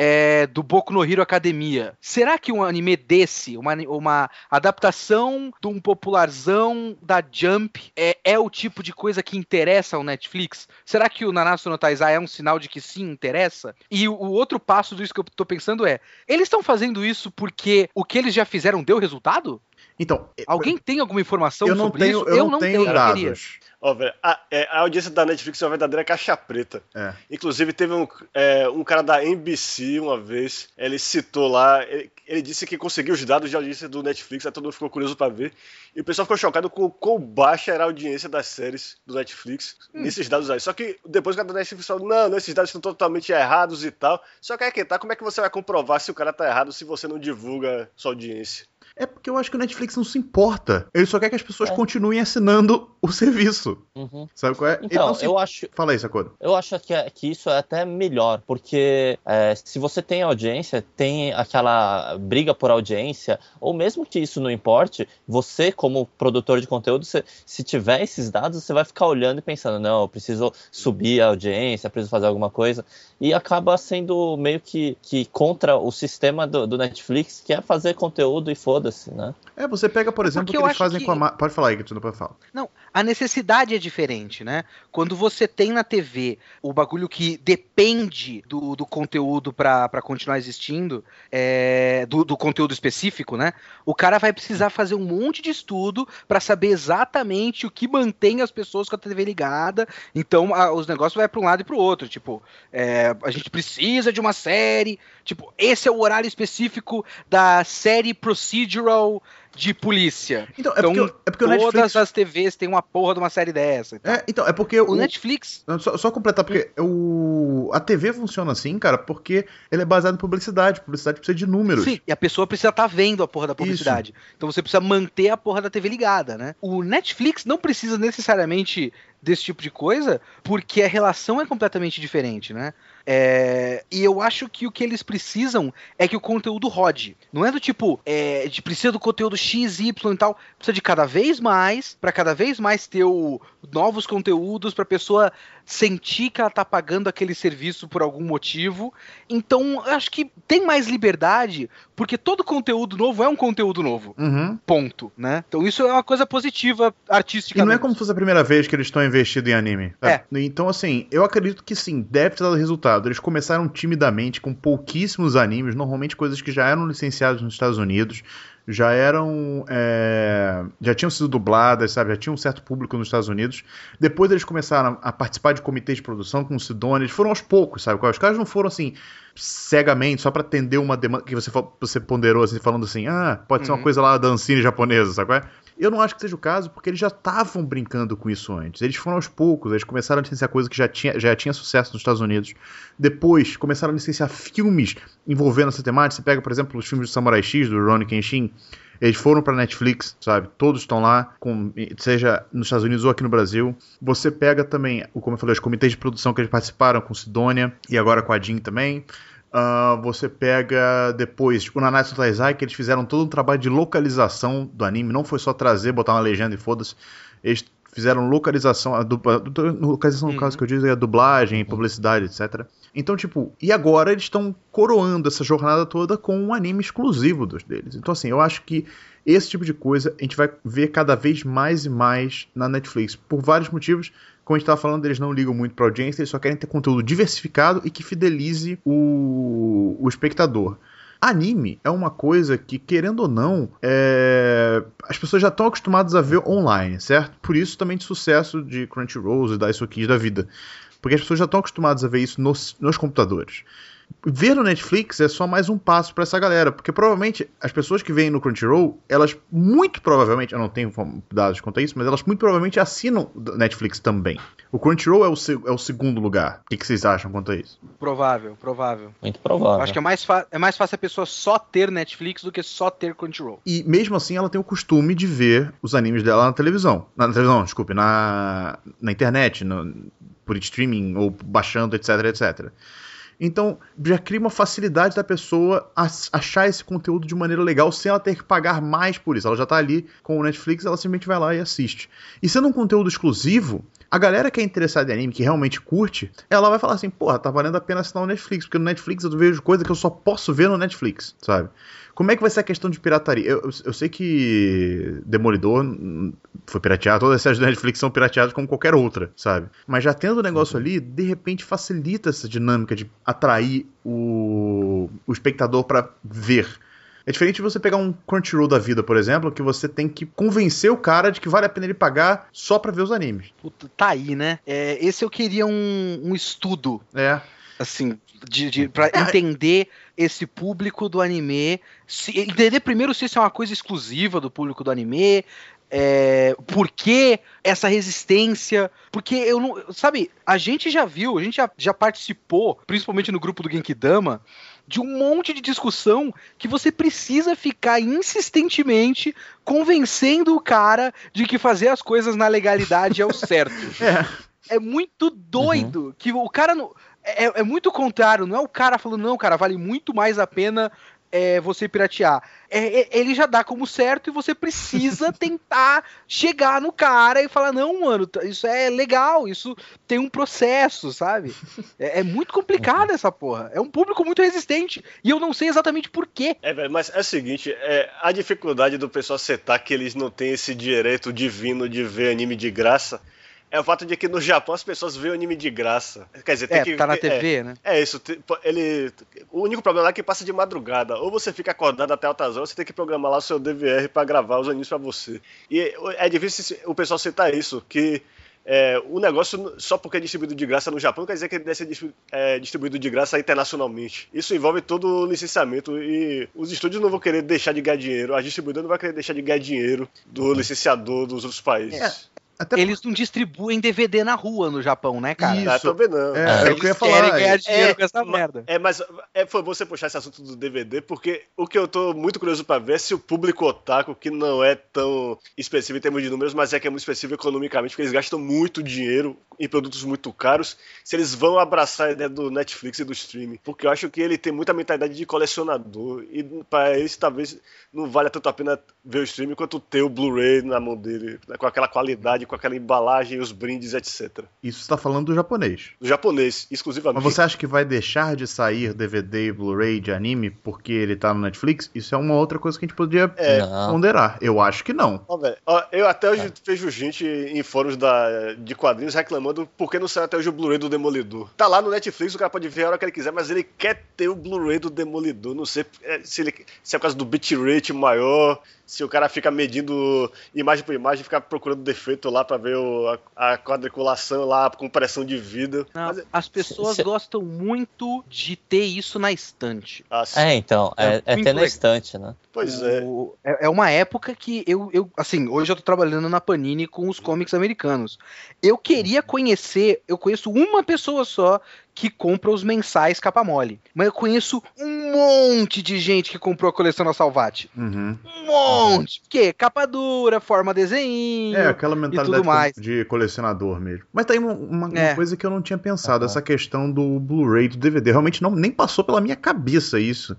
é, do Boku no Hero Academia. Será que um anime desse, uma, uma adaptação de um popularzão da Jump, é, é o tipo de coisa que interessa ao Netflix? Será que o Nanatsu no Taizai é um sinal de que sim, interessa? E o, o outro passo disso que eu tô pensando é, eles estão fazendo isso porque o que eles já fizeram deu resultado? Então, alguém tem alguma informação eu não sobre tenho, isso? Eu, eu não, tenho, tenho dados. Ó, velho, a, é, a, audiência da Netflix é uma verdadeira caixa preta. É. Inclusive, teve um, é, um cara da NBC uma vez, ele citou lá, ele, ele, disse que conseguiu os dados de audiência do Netflix, aí todo mundo ficou curioso para ver. E o pessoal ficou chocado com quão baixa era a audiência das séries do Netflix hum. nesses dados aí. Só que depois o cara da Netflix falou: não, não, esses dados estão totalmente errados e tal. Só que é que tá, como é que você vai comprovar se o cara tá errado se você não divulga sua audiência? É porque eu acho que o Netflix não se importa. Ele só quer que as pessoas é. continuem assinando o serviço. Uhum. Sabe qual é? Então, se... eu acho. Fala aí, Sakoda. Eu acho que, é, que isso é até melhor, porque é, se você tem audiência, tem aquela briga por audiência, ou mesmo que isso não importe, você, como produtor de conteúdo, se, se tiver esses dados, você vai ficar olhando e pensando: não, eu preciso subir a audiência, preciso fazer alguma coisa. E acaba sendo meio que, que contra o sistema do, do Netflix, que é fazer conteúdo e foda foda-se, né? É, você pega, por exemplo, o que eles fazem que... com a. Pode falar aí, que tu não pode falar. Não, a necessidade é diferente, né? Quando você tem na TV o bagulho que depende do, do conteúdo para continuar existindo, é, do, do, conteúdo específico, né? O cara vai precisar fazer um monte de estudo para saber exatamente o que mantém as pessoas com a TV ligada. Então, a, os negócios vai para um lado e para o outro. Tipo, é, a gente precisa de uma série. Tipo, esse é o horário específico da série procedural de polícia. Então, é porque, é porque todas Netflix... as TVs têm uma porra de uma série dessa. Então. É, então, é porque o, o Netflix. Só, só, completar, porque o, a TV funciona assim, cara, porque ele é baseado em publicidade. Publicidade precisa de números. Sim, e a pessoa precisa estar tá vendo a porra da publicidade. Isso. Então você precisa manter a porra da TV ligada, né? O Netflix não precisa necessariamente desse tipo de coisa, porque a relação é completamente diferente, né? É, e eu acho que o que eles precisam é que o conteúdo rode. Não é do tipo, é, de precisa do conteúdo X, Y e tal. Precisa de cada vez mais, para cada vez mais ter o, novos conteúdos, pra pessoa sentir que ela tá pagando aquele serviço por algum motivo. Então, eu acho que tem mais liberdade, porque todo conteúdo novo é um conteúdo novo. Uhum. Ponto, né? Então isso é uma coisa positiva artística. E não é como se fosse a primeira vez que eles estão investindo em anime. É. Então, assim, eu acredito que sim, deve ter dado resultado. Eles começaram timidamente, com pouquíssimos animes, normalmente coisas que já eram licenciadas nos Estados Unidos já eram. É, já tinham sido dubladas, sabe? Já tinham um certo público nos Estados Unidos. Depois eles começaram a participar de comitês de produção com o Sidone. Eles foram aos poucos, sabe? Os caras não foram assim cegamente, só para atender uma demanda que você, você ponderou, assim, falando assim, ah, pode ser uma uhum. coisa lá da Ancine japonesa, sabe? Eu não acho que seja o caso, porque eles já estavam brincando com isso antes. Eles foram aos poucos, eles começaram a licenciar coisa que já tinha, já tinha sucesso nos Estados Unidos. Depois, começaram a licenciar filmes envolvendo essa temática. Você pega, por exemplo, os filmes do Samurai X, do Ronnie Kenshin. Eles foram para Netflix, sabe? Todos estão lá, com, seja nos Estados Unidos ou aqui no Brasil. Você pega também, como eu falei, os comitês de produção que eles participaram com Sidônia e agora com a Jean também. Uh, você pega depois o Nanatsu Taizai, que eles fizeram todo um trabalho de localização do anime, não foi só trazer, botar uma legenda e foda-se. Eles fizeram localização, a dupla, localização no uhum. caso que eu digo é a dublagem, publicidade, etc. Então, tipo, e agora eles estão coroando essa jornada toda com um anime exclusivo dos deles. Então, assim, eu acho que esse tipo de coisa a gente vai ver cada vez mais e mais na Netflix, por vários motivos como a gente tava falando, eles não ligam muito pra audiência, eles só querem ter conteúdo diversificado e que fidelize o, o espectador. Anime é uma coisa que, querendo ou não, é... as pessoas já estão acostumadas a ver online, certo? Por isso também de sucesso de Crunchyroll e da Kids da vida. Porque as pessoas já estão acostumadas a ver isso nos, nos computadores ver no Netflix é só mais um passo para essa galera, porque provavelmente as pessoas que vêm no Crunchyroll, elas muito provavelmente, eu não tenho dados quanto a isso, mas elas muito provavelmente assinam Netflix também. O Crunchyroll é o, é o segundo lugar. O que, que, vocês acham quanto a isso? Provável, provável. Muito provável. Acho que é mais, é mais fácil a pessoa só ter Netflix do que só ter Crunchyroll. E mesmo assim ela tem o costume de ver os animes dela na televisão. Na, na televisão, desculpe, na, na internet, no, por streaming ou baixando, etc, etc. Então, já cria uma facilidade da pessoa achar esse conteúdo de maneira legal sem ela ter que pagar mais por isso. Ela já está ali com o Netflix, ela simplesmente vai lá e assiste. E sendo um conteúdo exclusivo, a galera que é interessada em anime, que realmente curte, ela vai falar assim, porra, tá valendo a pena assinar o Netflix, porque no Netflix eu vejo coisa que eu só posso ver no Netflix, sabe? Como é que vai ser a questão de pirataria? Eu, eu, eu sei que Demolidor foi pirateado, todas as séries da Netflix são pirateadas como qualquer outra, sabe? Mas já tendo o negócio ali, de repente facilita essa dinâmica de atrair o, o espectador para ver. É diferente de você pegar um Crunchyroll da vida, por exemplo, que você tem que convencer o cara de que vale a pena ele pagar só pra ver os animes. Puta, tá aí, né? É, esse eu queria um, um estudo. É. Assim, de, de, pra é. entender esse público do anime. Se, entender primeiro se isso é uma coisa exclusiva do público do anime. É, por que essa resistência? Porque eu não. Sabe, a gente já viu, a gente já, já participou, principalmente no grupo do Genkidama, de um monte de discussão que você precisa ficar insistentemente convencendo o cara de que fazer as coisas na legalidade é o *laughs* certo. é. é muito doido uhum. que o cara não. É, é, muito contrário, não é o cara falando, não, cara, vale muito mais a pena é, você piratear. É, é, ele já dá como certo e você precisa *laughs* tentar chegar no cara e falar: não, mano, isso é legal, isso tem um processo, sabe? É, é muito complicado essa porra. É um público muito resistente e eu não sei exatamente por quê. É, velho, mas é o seguinte: é, a dificuldade do pessoal aceitar que eles não têm esse direito divino de ver anime de graça é o fato de que no Japão as pessoas veem o anime de graça. Quer dizer, tem é, que. Tá na TV, é, né? É isso. Ele, o único problema lá é que passa de madrugada. Ou você fica acordado até altas horas, você tem que programar lá o seu DVR para gravar os animes para você. E é difícil o pessoal citar isso, que. É, o negócio, só porque é distribuído de graça no Japão, quer dizer que ele deve ser é, distribuído de graça internacionalmente. Isso envolve todo o licenciamento e os estúdios não vão querer deixar de ganhar dinheiro, a distribuidora não vai querer deixar de ganhar dinheiro do licenciador dos outros países. É. Até Eles não distribuem DVD na rua no Japão, né, cara? Isso. Ah, também não. É, é, o que eu ia falar. querem ganhar dinheiro é, com essa merda. É, mas é, foi bom você puxar esse assunto do DVD, porque o que eu tô muito curioso para ver é se o público otaku, que não é tão expressivo em termos de números, mas é que é muito expressivo economicamente, porque eles gastam muito dinheiro em produtos muito caros, se eles vão abraçar a ideia do Netflix e do streaming. Porque eu acho que ele tem muita mentalidade de colecionador, e para eles talvez não valha tanto a pena ver o streaming quanto ter o Blu-ray na mão dele, né, com aquela qualidade com aquela embalagem, os brindes, etc. Isso está falando do japonês. Do japonês, exclusivamente. Mas você acha que vai deixar de sair DVD e Blu-ray de anime porque ele tá no Netflix? Isso é uma outra coisa que a gente poderia é. ponderar. Eu acho que não. Ó, ó, eu até hoje é. vejo gente em fóruns da, de quadrinhos reclamando porque não saiu até hoje o Blu-ray do Demolidor. Tá lá no Netflix, o cara pode ver a hora que ele quiser, mas ele quer ter o Blu-ray do Demolidor. Não sei é, se, ele, se é por causa do bitrate maior, se o cara fica medindo imagem por imagem, fica procurando defeito lá para ver o, a, a, quadriculação lá com pressão de vida. Não, Mas, as pessoas se... gostam muito de ter isso na estante. Ah, é, então, é, é, é ter na estante, né? Pois é. o, é. É uma época que eu, eu, assim, hoje eu tô trabalhando na Panini com os cómics americanos. Eu queria conhecer, eu conheço uma pessoa só que compra os mensais capa mole. Mas eu conheço um monte de gente que comprou a coleção da Salvati. Uhum. Um monte. Porque capa dura, forma desenho. É, aquela mentalidade de colecionador mesmo. Mas tá aí uma, uma, é. coisa que eu não tinha pensado, essa questão do Blu-ray do DVD. Realmente não, nem passou pela minha cabeça isso.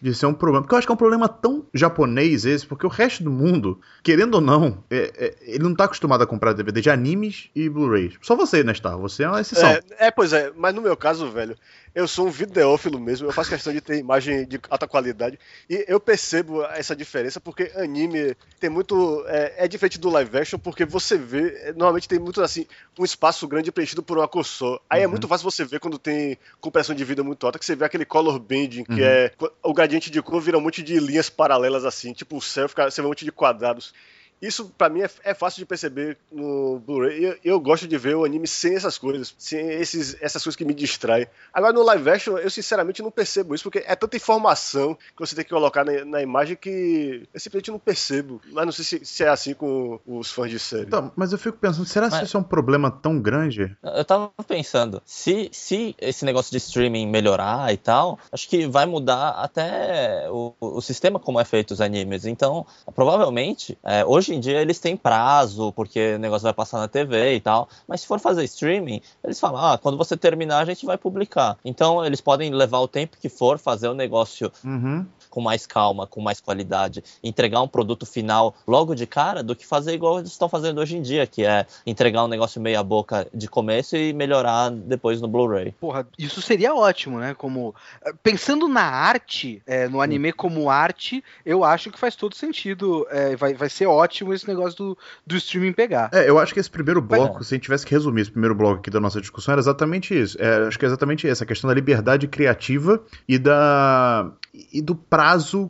De ser um problema. Porque eu acho que é um problema tão japonês esse, porque o resto do mundo, querendo ou não, é, é, ele não tá acostumado a comprar DVD de animes e Blu-rays. Só você, né, Star? Você é uma exceção. É, é, pois é, mas no meu caso, velho, eu sou um videófilo mesmo, eu faço questão de ter imagem de alta qualidade e eu percebo essa diferença porque anime tem muito. É, é diferente do live action porque você vê, é, normalmente tem muito assim, um espaço grande preenchido por uma cor só. Aí é Uhum. muito fácil você ver quando tem compressão de vida muito alta, que você vê aquele color bending, que Uhum. é. O gradiente de cor vira um monte de linhas paralelas assim, tipo o céu, fica, você vê um monte de quadrados. Isso pra mim é, é fácil de perceber no Blu-ray. Eu, eu gosto de ver o anime sem essas coisas, sem esses, essas coisas que me distraem. Agora no live action eu sinceramente não percebo isso, porque é tanta informação que você tem que colocar na, na imagem que eu simplesmente não percebo. Mas não sei se, se é assim com os fãs de série. Então, mas eu fico pensando, será que Mas- isso é um problema tão grande? Eu tava pensando, se, se esse negócio de streaming melhorar e tal, acho que vai mudar até o, o sistema como é feito os animes. Então, provavelmente, é, hoje em dia eles têm prazo, porque o negócio vai passar na TV e tal. Mas se for fazer streaming, eles falam, ah, quando você terminar a gente vai publicar. Então, eles podem levar o tempo que for, fazer o negócio Uhum. Com mais calma, com mais qualidade, entregar um produto final logo de cara, do que fazer igual eles estão fazendo hoje em dia, que é entregar um negócio meia boca de começo e melhorar depois no Blu-ray. Porra, isso seria ótimo, né? Como eh, pensando na arte, eh, no anime como arte, eu acho que faz todo sentido. eh, vai, vai ser ótimo esse negócio do, do streaming pegar. É, eu acho que esse primeiro bloco, Vai- se a gente tivesse que resumir esse primeiro bloco aqui da nossa discussão, era exatamente isso. É, acho que é exatamente isso, a questão da liberdade criativa e da e do prazo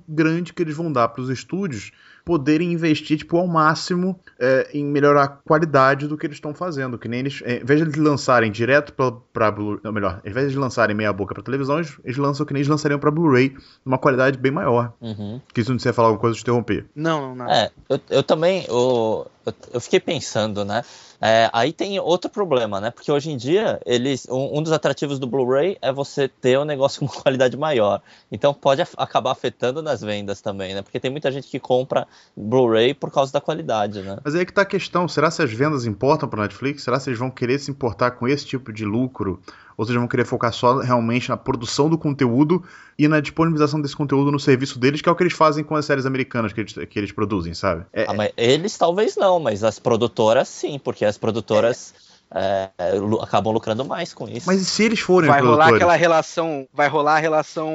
grande que eles vão dar para os estúdios poderem investir tipo ao máximo é, em melhorar a qualidade do que eles estão fazendo, que nem eles, é, em vez de eles lançarem direto para Blu, não, melhor, ao invés de lançarem meia boca para televisão, eles, eles lançam que nem eles lançariam para Blu-ray, numa qualidade bem maior. Uhum. Que isso não você ia falar alguma coisa, eu te interromper. Não, não, não. É, eu, eu também, eu, eu, eu fiquei pensando, né? É, aí tem outro problema, né? Porque hoje em dia, eles, um, um dos atrativos do Blu-ray é você ter um negócio *laughs* com qualidade maior. Então pode af- acabar afetando nas vendas também, né? Porque tem muita gente que compra Blu-ray por causa da qualidade, né? Mas aí é que tá a questão, será se as vendas importam para Netflix? Será se eles vão querer se importar com esse tipo de lucro? Ou seja, vão querer focar só realmente na produção do conteúdo e na disponibilização desse conteúdo no serviço deles, que é o que eles fazem com as séries americanas que eles, que eles produzem, sabe? É, Ah, eles talvez não, mas as produtoras sim, porque as produtoras é, lu- acabam lucrando mais com isso. Mas e se eles forem Vai rolar aquela relação, vai rolar a relação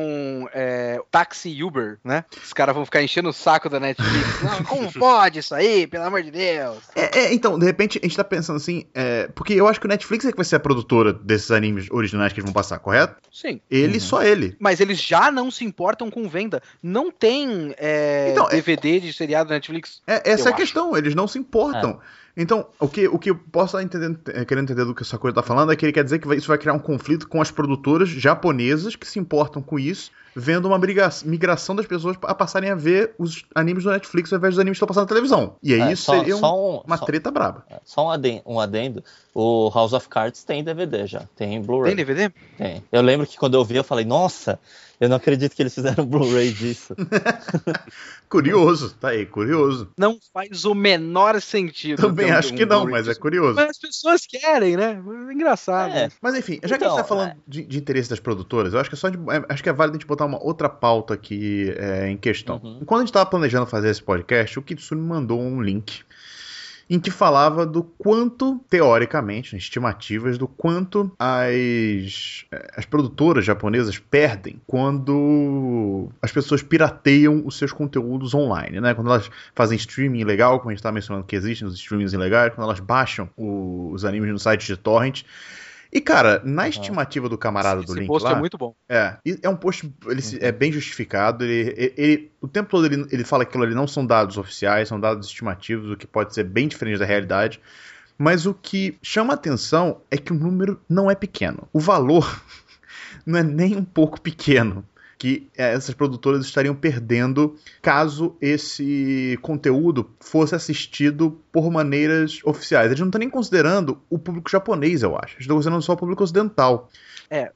é, táxi e Uber, né? Os caras vão ficar enchendo o saco da Netflix. *laughs* Não, como pode isso aí, pelo amor de Deus? É, é, então, de repente, a gente tá pensando assim, é, porque eu acho que o Netflix é que vai ser a produtora desses animes originais que eles vão passar, correto? Sim. Ele, Uhum. só ele. Mas eles já não se importam com venda. Não tem é, Então, é- DVD de seriado da Netflix. É, essa é a acho. questão, eles não se importam. Então, o que, o que eu posso estar entendendo, eh, querendo entender do que essa coisa tá falando é que ele quer dizer que vai- isso vai criar um conflito com as produtoras japonesas que se importam com isso, vendo uma briga- migração das pessoas a passarem a ver os animes do Netflix ao invés dos animes que estão passando na televisão. E aí É, isso só- seria um- só um- uma só- treta braba. Só um adendo, um adendo, o House of Cards tem DVD já, tem Blu-ray. Tem DVD? Tem. Eu lembro que quando eu vi, eu falei, nossa, eu não acredito que eles fizeram Blu-ray *laughs* disso. Curioso, tá aí, curioso. Não faz o menor sentido. Também ter um- acho que não, mas é curioso. Mas as pessoas querem, né? É engraçado. É. Mas enfim, já que a Então, gente tá falando de, de interesse das produtoras, eu acho que é só de- é, acho que é válido a gente botar uma outra pauta aqui é, em questão. Uhum. Quando a gente tava planejando fazer esse podcast, o Kitsune mandou um link em que falava do quanto, teoricamente, estimativas do quanto as, eh, as produtoras japonesas perdem quando as pessoas pirateiam os seus conteúdos online, né? Quando elas fazem streaming ilegal, como a gente tá mencionando que existem os streamings ilegais, quando elas baixam os animes no site de torrent. E, cara, na estimativa do camarada do Esse link post lá... é muito bom. É, é um post, ele se- é bem justificado, ele, ele- ele- o tempo todo ele, ele fala que aquilo ali não são dados oficiais, são dados estimativos, o que pode ser bem diferente da realidade, mas o que chama atenção é que o número não é pequeno. O valor *laughs* não é nem um pouco pequeno que é, essas produtoras estariam perdendo caso esse conteúdo fosse assistido por maneiras oficiais. Eles não estão nem considerando o público japonês, eu acho. Eles estão considerando só o público ocidental.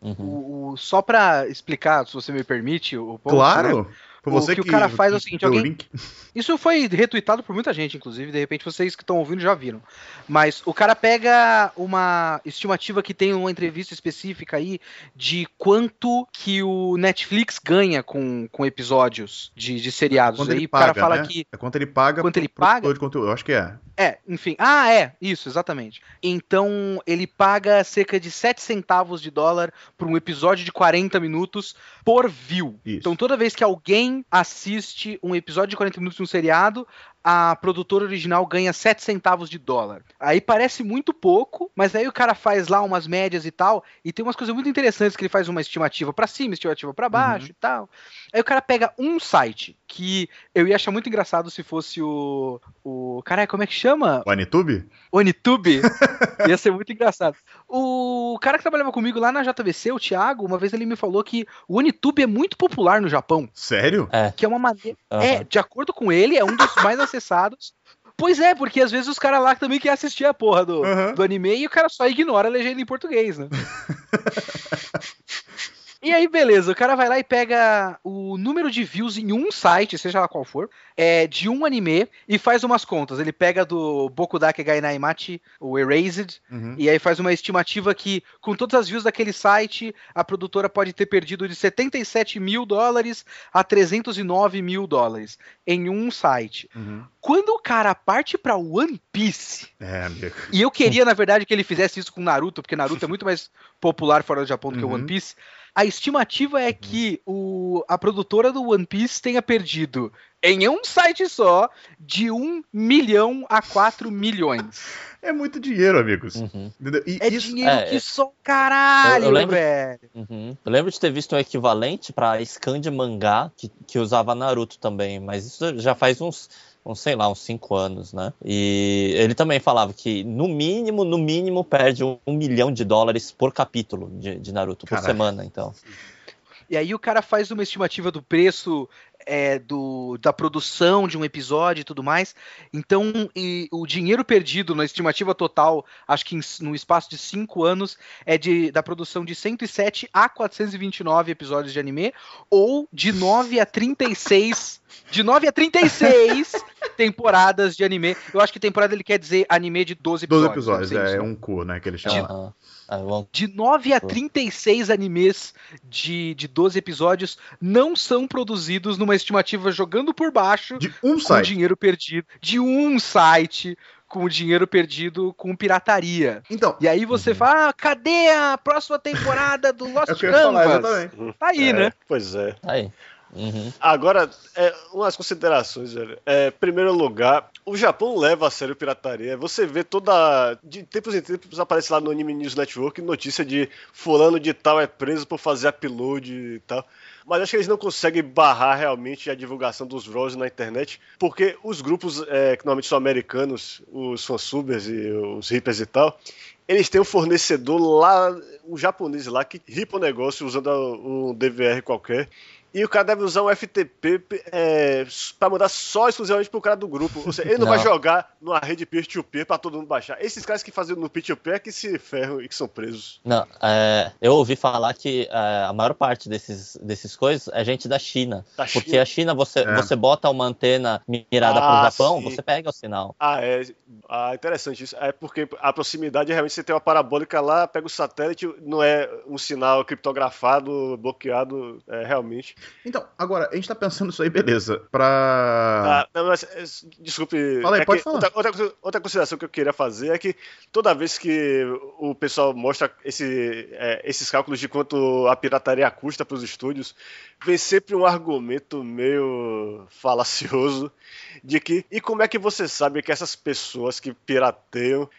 Uhum. O, o- só pra explicar, se você me permite, o post, né? Foi você o que, que, o cara faz é o seguinte, o alguém... Isso foi retweetado por muita gente, inclusive, de repente vocês que estão ouvindo já viram. Mas o cara pega uma estimativa que tem uma entrevista específica aí de quanto que o Netflix ganha com, com episódios de, de seriados. Quanto aí ele o cara paga, fala né? que É quanto ele paga Quanto ele paga? de conteúdo. Eu acho que é. É, enfim. Ah, é, isso, exatamente. Então, ele paga cerca de 7 centavos de dólar por um episódio de 40 minutos por view. Isso. Então, toda vez que alguém assiste um episódio de 40 minutos de um seriado, a produtora original ganha 7 centavos de dólar. Aí parece muito pouco, mas aí o cara faz lá umas médias e tal, e tem umas coisas muito interessantes que ele faz uma estimativa pra cima, estimativa pra baixo Uhum. e tal. Aí o cara pega um site que eu ia achar muito engraçado se fosse o o, caralho, como é que chama? O Anitube? Onitube. *laughs* Ia ser muito engraçado. O cara que trabalhava comigo lá na JVC, o Thiago, uma vez ele me falou que o Onitube é muito popular no Japão. Sério? Que é uma maneira. Aham. É, de acordo com ele, é um dos mais acessados. Pois é, porque às vezes os caras lá também querem assistir a porra do, Aham. do anime e o cara só ignora a legenda em português, né? *laughs* E aí, beleza, o cara vai lá e pega o número de views em um site, seja lá qual for, é, de um anime, e faz umas contas. Ele pega do Bokudake Gainaimachi, o Erased, Uhum. e aí faz uma estimativa que, com todas as views daquele site, a produtora pode ter perdido de 77 mil dólares a 309 mil dólares em um site. Uhum. Quando o cara parte pra One Piece, É, amigo. e eu queria, na verdade, que ele fizesse isso com Naruto, porque Naruto é muito mais popular fora do Japão do que o Uhum. One Piece. A estimativa é que o, a produtora do One Piece tenha perdido em um site só de 1 milhão a 4 milhões. É muito dinheiro, amigos. Uhum. E É isso- dinheiro é, que é. só caralho, Eu- eu lembro- velho. Uhum. Eu lembro de ter visto um equivalente pra scan de mangá que, que usava Naruto também, mas isso já faz uns, uns, sei lá, uns 5 anos, né? E ele também falava que no mínimo, no mínimo, perde um, um milhão de dólares por capítulo de, de Naruto, por Caraca. semana, então. E aí o cara faz uma estimativa do preço é, do, da produção de um episódio e tudo mais. Então, e o dinheiro perdido na estimativa total, acho que em, no espaço de 5 anos, é de, da produção de 107 a 429 episódios de anime, ou de 9 a 36. De 9 a 36 *laughs* temporadas de anime. Eu acho que temporada ele quer dizer anime de 12 12 episódios. episódios, não sei é, se- um cu, né, que eles chamam. Aham. Ah, de 9 a Pô. 36 animes de, de 12 episódios não são produzidos numa estimativa jogando por baixo De um com site. dinheiro perdido de um site com o dinheiro perdido com pirataria. Então, E aí você Uhum. fala, ah, cadê a próxima temporada do *laughs* Lost é falar, Canvas? exatamente. Tá aí, É, né? Pois é. Aí. Uhum. Agora, é, umas considerações, velho. É, primeiro lugar, o Japão leva a sério pirataria. Você vê toda. De tempos em tempos aparece lá no Anime News Network notícia de fulano de tal é preso por fazer upload e tal. Mas acho que eles não conseguem barrar realmente a divulgação dos RAWs na internet, porque os grupos é, que normalmente são americanos, os fansubers e os hippers e tal, eles têm um fornecedor lá, um japonês lá, que ripa o negócio usando um DVR qualquer. E o cara deve usar um FTP é, pra mandar só exclusivamente pro cara do grupo. Ou seja, ele não, Não. vai jogar numa rede peer-to-peer pra todo mundo baixar. Esses caras que fazem no peer-to-peer é que se ferram e que são presos. Não, é, eu ouvi falar que é, a maior parte desses, desses coisas é gente da China. Da Porque China. a China, você, É. você bota uma antena mirada Ah, pro Japão, sim. você pega o sinal. Ah, é. Ah, interessante isso. É porque a proximidade realmente você tem uma parabólica lá, pega o satélite, não é um sinal criptografado, bloqueado, é, realmente. Então, agora, a gente tá pensando isso aí, beleza. Pra. Ah, não, mas, é, desculpe. Fala aí, é pode falar. Outra, outra outra consideração que eu queria fazer é que toda vez que o pessoal mostra esse, é, esses cálculos de quanto a pirataria custa para os estúdios, vem sempre um argumento meio falacioso de que e como é que você sabe que essas pessoas que pirateiam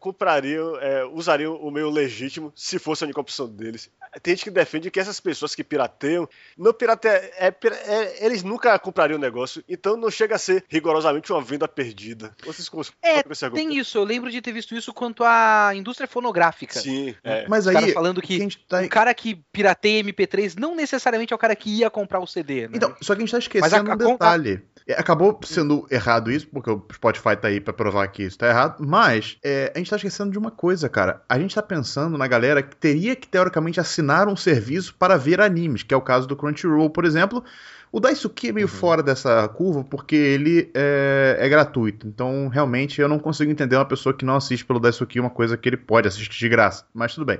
comprariam, é, usariam o meio legítimo se fosse a única opção deles? Tem gente que defende que essas pessoas que pirateiam não pirateia, é, pira- é- eles nunca comprariam o negócio, então não chega a ser rigorosamente uma venda perdida. Vocês É, argumento? Tem isso, eu lembro de ter visto isso quanto à indústria fonográfica. Sim, é. Mas aí. falando o que a gente tá... o cara que pirateia MP3 não necessariamente é o cara que ia comprar o CD, né? Então, só que a gente tá esquecendo a- a um detalhe. É, Acabou sendo errado isso, porque o Spotify tá aí pra provar que isso tá errado, mas é, a gente tá esquecendo de uma coisa, cara. A gente tá pensando na galera que teria que, teoricamente, assinar um serviço para ver animes, que é o caso do Crunchyroll, por exemplo. O Daisuke é meio uhum. fora dessa curva porque ele é, é, gratuito. Então, realmente, eu não consigo entender uma pessoa que não assiste pelo Daisuke uma coisa que ele pode assistir de graça. Mas tudo bem.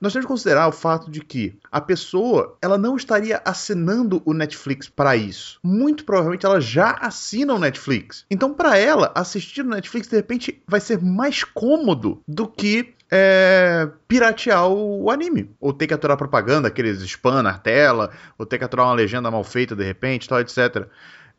Nós temos que considerar o fato de que a pessoa ela não estaria assinando o Netflix para isso. Muito provavelmente ela já assina o Netflix. Então, para ela, assistir o Netflix de repente vai ser mais cômodo do que é, piratear o, anime. Ou ter que aturar propaganda, aqueles spam na tela, ou ter que aturar uma legenda mal feita de repente, tal, etc.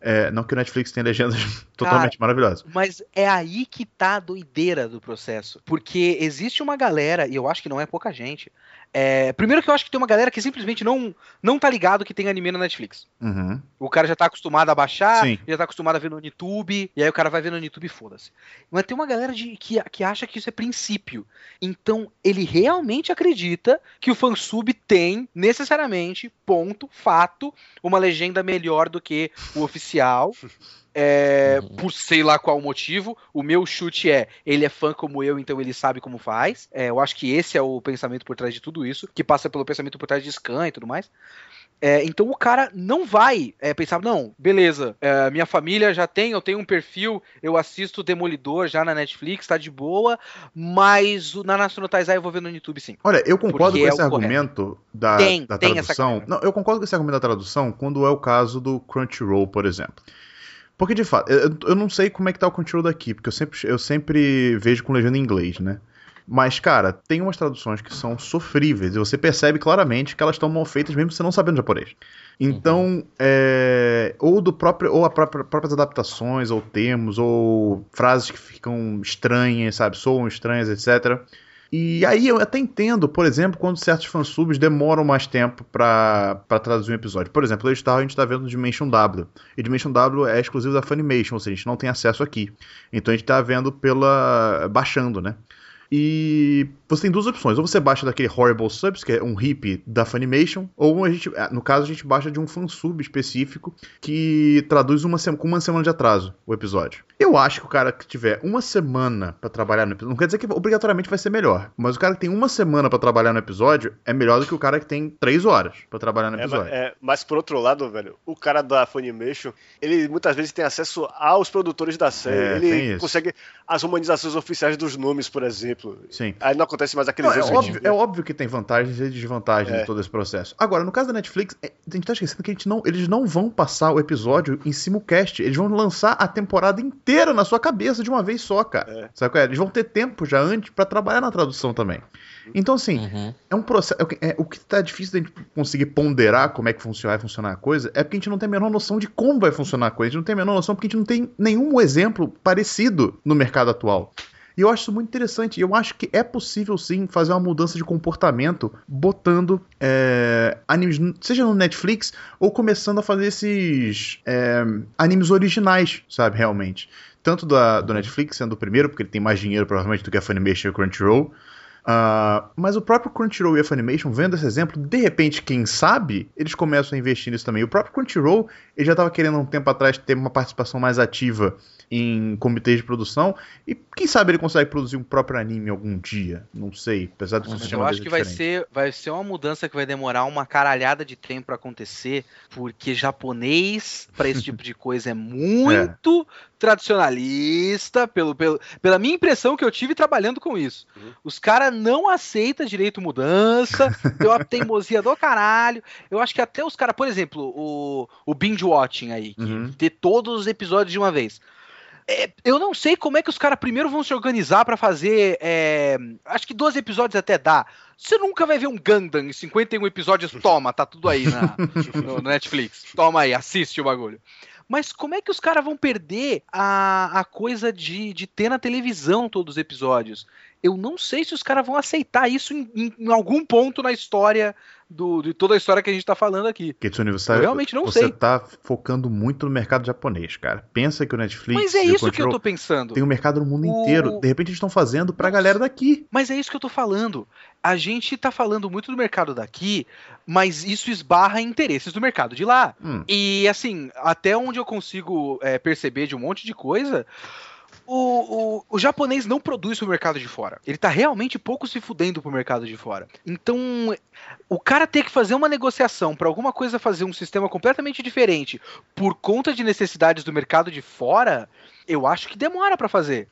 É, não que o Netflix tenha legendas *laughs* totalmente Cara, maravilhosas. Mas é aí que tá a doideira do processo. Porque existe uma galera, e eu acho que não é pouca gente, é, primeiro que eu acho que tem uma galera que simplesmente não, não tá ligado que tem anime na Netflix. Uhum. O cara já tá acostumado a baixar, Sim. já tá acostumado a ver no YouTube, e aí o cara vai ver no YouTube e foda-se. Mas tem uma galera de, que, que acha que isso é princípio. Então, ele realmente acredita que o fansub tem, necessariamente, ponto, fato, uma legenda melhor do que o oficial. *laughs* É, uhum. Por sei lá qual motivo. O meu chute é: ele é fã como eu, então ele sabe como faz. É, eu acho que esse é o pensamento por trás de tudo isso, que passa pelo pensamento por trás de Scan e tudo mais. É, então o cara não vai é, pensar, não, beleza, é, minha família já tem, eu tenho um perfil, eu assisto Demolidor já na Netflix, tá de boa, mas na National Taizai eu vou ver no YouTube sim. Olha, eu concordo com é esse argumento da, tem, da tradução. Não, eu concordo com esse argumento da tradução quando é o caso do Crunchyroll, por exemplo. Porque, de fato, eu, eu não sei como é que tá o control daqui, porque eu sempre, eu sempre vejo com legenda em inglês, né? Mas, cara, tem umas traduções que são sofríveis e você percebe claramente que elas estão mal feitas mesmo você não sabendo japonês. Então, uhum. é, ou do próprio, ou as própria, próprias adaptações, ou termos, ou frases que ficam estranhas, sabe, soam estranhas, etc. E aí eu até entendo, por exemplo, quando certos fansubs demoram mais tempo para traduzir um episódio. Por exemplo, a gente está vendo Dimension W. E Dimension W é exclusivo da Funimation, ou seja, a gente não tem acesso aqui. Então a gente está vendo pela. baixando, né? E você tem duas opções. Ou você baixa daquele Horrible Subs, que é um hip da Funimation, ou a gente, ah, no caso, a gente baixa de um fansub específico que traduz uma com uma semana de atraso o episódio. Eu acho que o cara que tiver uma semana para trabalhar no episódio, não quer dizer que obrigatoriamente vai ser melhor, mas o cara que tem uma semana para trabalhar no episódio é melhor do que o cara que tem três horas para trabalhar no é, episódio. É, é, mas por outro lado, velho, o cara da Funimation, ele muitas vezes tem acesso aos produtores da série. É, ele consegue as humanizações oficiais dos nomes, por exemplo. Sim. Aí não acontece mais aqueles não, é, óbvio, é óbvio que tem vantagens e desvantagens é. em todo esse processo. Agora, no caso da Netflix, é, a gente tá esquecendo que a gente não, eles não vão passar o episódio em simulcast. Eles vão lançar a temporada inteira na sua cabeça cabeça de uma vez só, cara. É. Sabe qual é? Eles vão ter tempo já antes para trabalhar na tradução também. Então, assim, uhum. é um processo. É, é, o que tá difícil da gente conseguir ponderar como é que funciona, vai funcionar a coisa é porque a gente não tem a menor noção de como vai funcionar a coisa. A gente não tem a menor noção porque a gente não tem nenhum exemplo parecido no mercado atual. E eu acho isso muito interessante. Eu acho que é possível sim fazer uma mudança de comportamento botando é, animes, seja no Netflix ou começando a fazer esses é, animes originais, sabe, realmente tanto da, do Netflix, sendo o primeiro, porque ele tem mais dinheiro provavelmente do que a Funimation e o Crunchyroll, Uh, mas o próprio Crunchyroll e a Funimation, vendo esse exemplo, de repente, quem sabe, eles começam a investir nisso também. O próprio Crunchyroll, ele já estava querendo um tempo atrás ter uma participação mais ativa em comitês de produção, e quem sabe ele consegue produzir um próprio anime algum dia, não sei, apesar do sistema Eu acho que vai ser, vai ser uma mudança que vai demorar uma caralhada de tempo para acontecer, porque japonês, para esse tipo de coisa, é muito é. tradicionalista, pelo, pelo, pela minha impressão que eu tive trabalhando com isso. Uhum. Os caras não aceita direito mudança, tem uma teimosia do caralho. Eu acho que até os caras, por exemplo, o, o binge watching aí, uhum. ter todos os episódios de uma vez. É, eu não sei como é que os caras primeiro vão se organizar para fazer. É, acho que 12 episódios até dá. Você nunca vai ver um Gundam em 51 episódios, toma, tá tudo aí na, *laughs* no Netflix. Toma aí, assiste o bagulho. Mas como é que os caras vão perder a, a coisa de, de ter na televisão todos os episódios? eu não sei se os caras vão aceitar isso em, em, em, algum ponto na história do, de toda a história que a gente tá falando aqui. Kitsune, você, eu realmente não você sei. Você tá focando muito no mercado japonês, cara. Pensa que o Netflix. Mas é isso que eu tô pensando. Tem um mercado no mundo o... inteiro. De repente eles estão fazendo pra Nossa. galera daqui. Mas é isso que eu tô falando. A gente tá falando muito do mercado daqui, mas isso esbarra em interesses do mercado de lá. Hum. E assim, até onde eu consigo é, perceber de um monte de coisa o, o, o japonês não produz pro mercado de fora. Ele tá realmente pouco se fudendo pro mercado de fora. Então, o cara ter que fazer uma negociação para alguma coisa fazer um sistema completamente diferente por conta de necessidades do mercado de fora, eu acho que demora para fazer.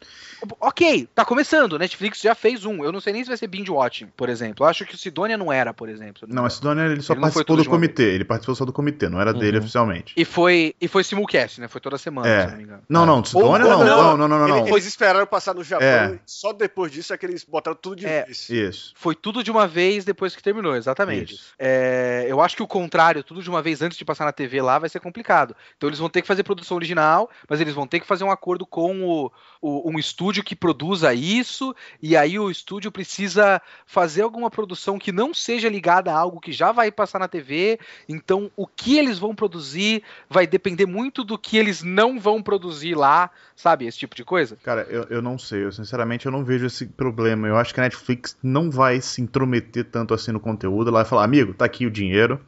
Ok, tá começando. Netflix já fez um. Eu não sei nem se vai ser binge watching, por exemplo. Eu acho que o Sidonia não era, por exemplo. Não, a Sidonia ele só Ele participou do uma comitê. Ele participou só do comitê, não era dele Uhum. oficialmente. E foi, e foi simulcast, né? Foi toda semana, É. se não me engano. Não, não, Sidonia Ou- não. Não, não, não, não. Ele- não. Eles esperaram passar no Japão É. e só depois disso é que eles botaram tudo de É. vez. Isso. Foi tudo de uma vez depois que terminou, exatamente. É, eu acho que o contrário, tudo de uma vez antes de passar na TV lá, vai ser complicado. Então eles vão ter que fazer produção original, mas eles vão ter que fazer um acordo com o, o- um estúdio que produza isso, e aí o estúdio precisa fazer alguma produção que não seja ligada a algo que já vai passar na TV. Então o que eles vão produzir vai depender muito do que eles não vão produzir lá, sabe? Esse tipo de coisa. Cara, eu, eu não sei. Eu, sinceramente, eu não vejo esse problema. Eu acho que a Netflix não vai se intrometer tanto assim no conteúdo. Ela vai falar, amigo, tá aqui o dinheiro,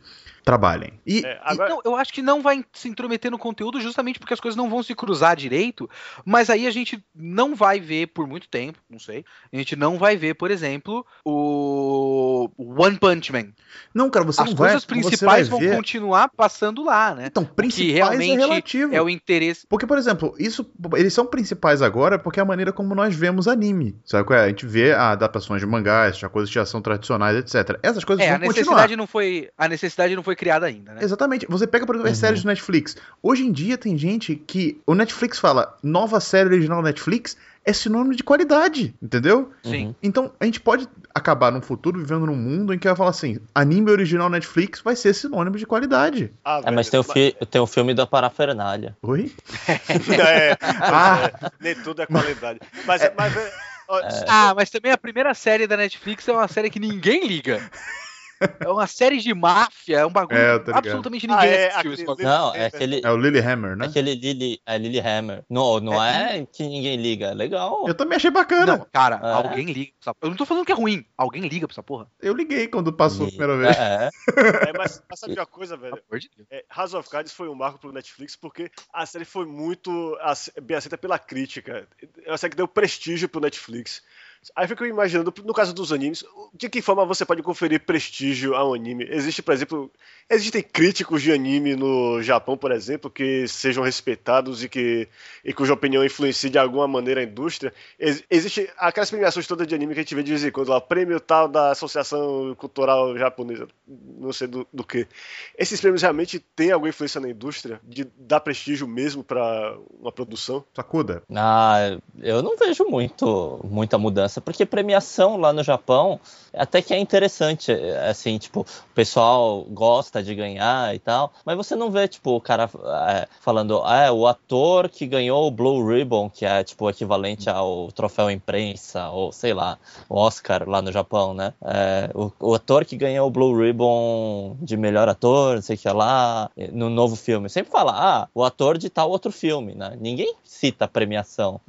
trabalhem. E, É, agora, Não, eu acho que não vai se intrometer no conteúdo justamente porque as coisas não vão se cruzar direito, mas aí a gente não vai ver por muito tempo, não sei. A gente não vai ver, por exemplo, o One Punch Man. não, cara, você as não vai coisas você principais vai vão ver... continuar passando lá, né? Então, O que principais realmente é relativo. é o interesse. Porque, por exemplo, isso, eles são principais agora porque é a maneira como nós vemos anime. Sabe qual é? A gente vê a adaptações de mangás, coisas de ação tradicionais, etc. Essas coisas É, a vão continuar. necessidade não foi, a necessidade não foi criada ainda, né? Exatamente. Você pega, por exemplo, as Uhum. séries do Netflix. Hoje em dia tem gente que o Netflix fala nova série original Netflix é sinônimo de qualidade, entendeu? Sim. Uhum. Então a gente pode acabar no futuro vivendo num mundo em que vai falar assim, anime original Netflix vai ser sinônimo de qualidade. ah, É, velho, mas tem o, fi tem o filme da parafernália. Oi? *laughs* É, *laughs* Ah. é, nem tudo é qualidade. Mas, é, mas é, ó, Ah, mas também a primeira série da Netflix é uma série que ninguém liga. É uma série de máfia, é um bagulho É, eu absolutamente ninguém Ah, é, assistiu esse bagulho. Não, é aquele, É o Lilyhammer, né? aquele Lily, é Lilyhammer. Não, não é, que ninguém liga, é legal. Eu também achei bacana. Não, cara, É. alguém liga pra essa Eu não tô falando que é ruim. Alguém liga pra essa porra. Eu liguei quando passou a primeira vez. É, é, mas, mas sabe uma coisa, velho? É, House of Cards foi um marco pro Netflix porque a série foi muito ace- bem aceita pela crítica. É uma série que deu prestígio pro Netflix. Aí fico imaginando, no caso dos animes, de que forma você pode conferir prestígio a um anime? Existe, por exemplo, existem críticos de anime no Japão, por exemplo, que sejam respeitados e que e cuja opinião influencie de alguma maneira a indústria. Ex existe aquelas premiações todas de anime que a gente vê de vez em quando, lá, prêmio tal da Associação Cultural Japonesa, não sei do, do que. Esses prêmios realmente têm alguma influência na indústria de dar prestígio mesmo para uma produção? Sacuda. Ah, eu não vejo muito, muita mudança, porque premiação lá no Japão até que é interessante, assim, tipo, o pessoal gosta de ganhar e tal, mas você não vê, tipo, o cara é, falando, ah, é, o ator que ganhou o Blue Ribbon, que é, tipo, equivalente ao troféu imprensa, ou sei lá, o Oscar lá no Japão, né? É, o, o ator que ganhou o Blue Ribbon de melhor ator, não sei o que lá, no novo filme, sempre fala, ah, o ator de tal outro filme, né? Ninguém cita a premiação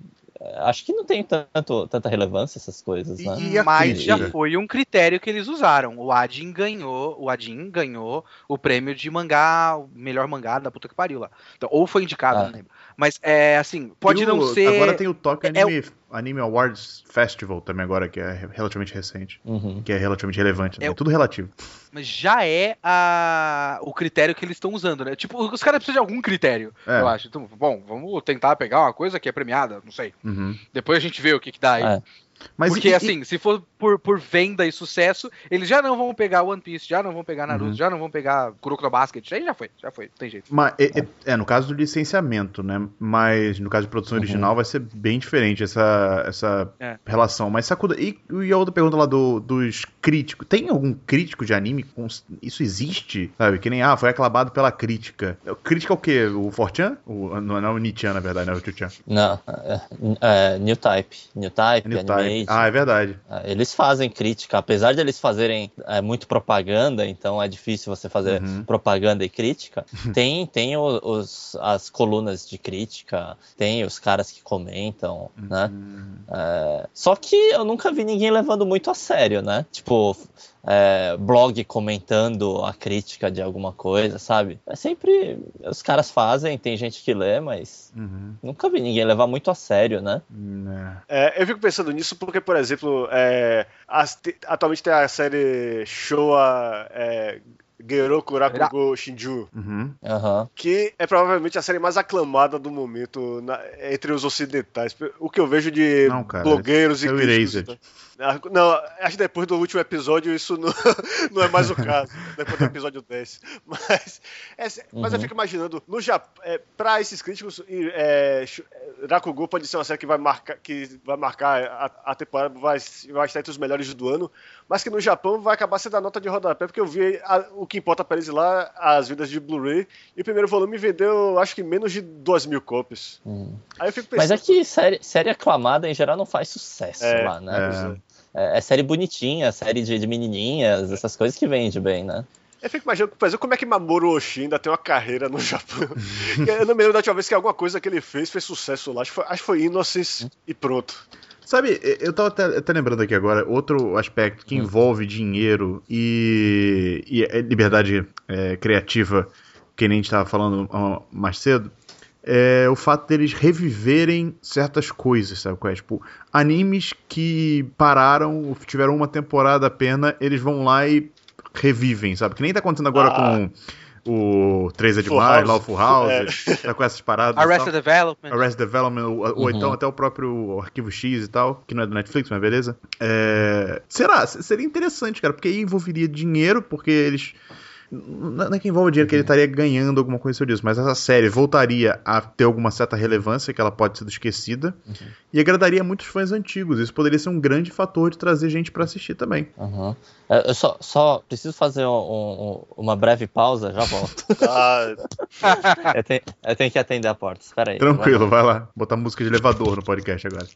acho que não tem tanto, tanta relevância essas coisas, né? E Mas crítica? já foi um critério que eles usaram. O Adin ganhou, o Adin ganhou o prêmio de mangá, o melhor mangá da puta que pariu lá. Então, ou foi indicado, Ah. não lembro. Mas é assim, pode E não o- ser. Agora tem o Tokyo é Anime, Anime Awards Festival também agora, que é relativamente recente. Uhum. Que é relativamente relevante. né? É É o- tudo relativo. Mas já é a... o critério que eles estão usando, né? Tipo, os caras precisam de algum critério, É. eu acho. Então, bom, vamos tentar pegar uma coisa que é premiada, não sei. Uhum. Depois a gente vê o que, que dá aí. Mas Porque e- e- assim, se for por, por venda e sucesso, eles já não vão pegar One Piece, já não vão pegar Naruto, Uhum. já não vão pegar Kuroko no Basket, aí já foi, já foi, tem jeito. Mas, é, é- é, no caso do licenciamento, né? Mas no caso de produção Uhum. original vai ser bem diferente essa, essa É. relação. Mas Sakuda, e, e a outra pergunta lá do- dos críticos? Tem algum crítico de anime? com- Isso existe? Sabe? Que nem, ah, foi aclamado pela crítica. Crítica é o quê? O Forchan? O, não, não é o Nietzsche, na verdade, não é o Chuchan. Não, é, é, New Type. New Type, New Type. Ah, é verdade. É, Eles fazem crítica, apesar de eles fazerem é, muito propaganda, então é difícil você fazer Uhum. propaganda e crítica. *laughs* Tem, tem o- os, as colunas de crítica, tem os caras que comentam, né? Hum. É, só que eu nunca vi ninguém levando muito a sério, né? Tipo, é, blog comentando a crítica de alguma coisa, sabe? É sempre. Os caras fazem, tem gente que lê, mas Uhum. nunca vi ninguém levar muito a sério, né? Né. É, eu fico pensando nisso porque, por exemplo, é, as- atualmente tem a série Showa é, Geroku Rakugo Shinju, Uhum. Aham. que é provavelmente a série mais aclamada do momento na- entre os ocidentais. O que eu vejo de Não, cara, blogueiros é e críticos, Não, acho que depois do último episódio isso não, *laughs* não é mais o caso. depois do episódio 10. Mas, é, mas eu Uhum. fico imaginando, no Japão, é, para esses críticos, é, é, Rakugo pode ser uma série que vai marcar, que vai marcar a, a temporada, vai, vai estar entre os melhores do ano, mas que no Japão vai acabar sendo a nota de rodapé, porque eu vi a- o que importa para eles lá, as vendas de Blu-ray, e o primeiro volume vendeu, acho que menos de 2 mil cópias. Hum. Aí eu fico pensando. Mas é que série, série aclamada em geral não faz sucesso É, lá, né? É. É, série bonitinha, série de, de menininhas, essas coisas que vende bem, né? Eu fico imaginando, por exemplo, como é que Mamoru Oshii ainda tem uma carreira no Japão. *laughs* eu não me lembro da última vez que alguma coisa que ele fez fez sucesso lá. Acho que foi, acho que foi Innocence e pronto. Sabe, eu tava até, até lembrando aqui agora, outro aspecto que Hum. envolve dinheiro e, e é liberdade é, criativa, que nem a gente tava falando mais cedo, é o fato deles reviverem certas coisas, sabe qual é? Tipo, animes que pararam, tiveram uma temporada apenas, eles vão lá e revivem, sabe? Que nem tá acontecendo agora Ah. com o 3 é demais, House. lá o Full House, tá com essas paradas. Arrested Development. Arrested Development, ou, ou Uhum. então até o próprio Arquivo X e tal, que não é do Netflix, mas beleza. É, Será? Seria interessante, cara, porque aí envolveria dinheiro, porque eles. Não é que envolve dinheiro que ele estaria ganhando alguma coisa sobre isso, mas essa série voltaria a ter alguma certa relevância, que ela pode ser esquecida, e agradaria muitos fãs antigos. Isso poderia ser um grande fator de trazer gente pra assistir também. Aham. É, Eu só, só preciso fazer um- um- uma breve pausa, já volto. Ah, *laughs* eu, tenho, eu tenho que atender a porta, espera aí. Tranquilo, vai lá. Botar música de elevador no podcast agora.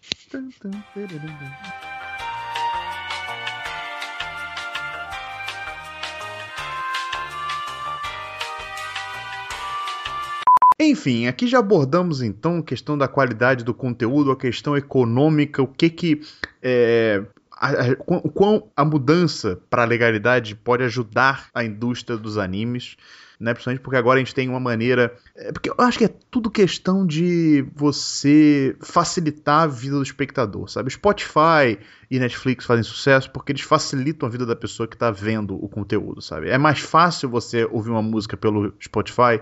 Enfim, aqui já abordamos então a questão da qualidade do conteúdo, a questão econômica, o que que é, a, a- quão a mudança para a legalidade pode ajudar a indústria dos animes, né? Principalmente porque agora a gente tem uma maneira, é, porque eu acho que é tudo questão de você facilitar a vida do espectador, sabe? Spotify e Netflix fazem sucesso porque eles facilitam a vida da pessoa que está vendo o conteúdo, sabe? É mais fácil você ouvir uma música pelo Spotify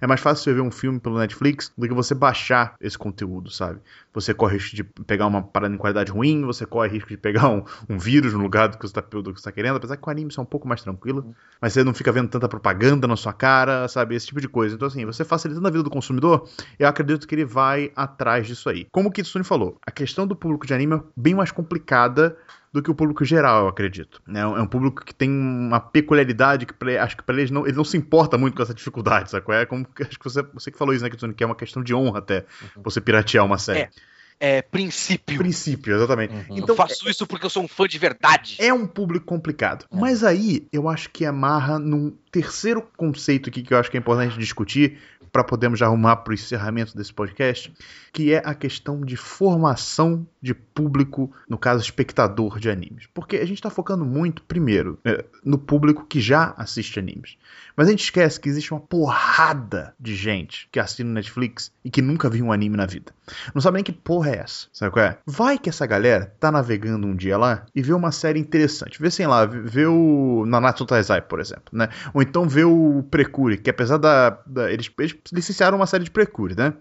é mais fácil você ver um filme pelo Netflix do que você baixar esse conteúdo, sabe? Você corre risco de pegar uma parada em qualidade ruim, você corre risco de pegar um, um vírus no lugar do que você está tá querendo, apesar que com anime é um pouco mais tranquilo, mas você não fica vendo tanta propaganda na sua cara, sabe? Esse tipo de coisa. Então, assim, você facilitando a vida do consumidor, eu acredito que ele vai atrás disso aí. Como o Kitsune falou, a questão do público de anime é bem mais complicada do que o público geral, eu acredito. É um, é um público que tem uma peculiaridade que pra- acho que para eles não, ele não se importa muito com essa dificuldade, sabe? qual É como acho que você, você que falou isso, né, Kitsune, que é uma questão de honra até você piratear uma série. É. É princípio. Princípio, exatamente. Uhum. eu Então, faço isso porque eu sou um fã de verdade. é um público complicado. É. Mas aí eu acho que amarra num terceiro conceito aqui que eu acho que é importante discutir para podermos arrumar para o encerramento desse podcast, que é a questão de formação de público, no caso espectador de animes. Porque a gente está focando muito, primeiro, é, no público que já assiste animes. Mas a gente esquece que existe uma porrada de gente que assiste no Netflix e que nunca viu um anime na vida. Não sabe nem que porra é essa. Sabe qual é? Vai que essa galera tá navegando um dia lá e vê uma série interessante. Vê, sei lá, vê o Nanatsu Taizai, por exemplo, né? Ou então vê o Precure, que apesar da... da- eles, eles licenciaram uma série de Precure, né?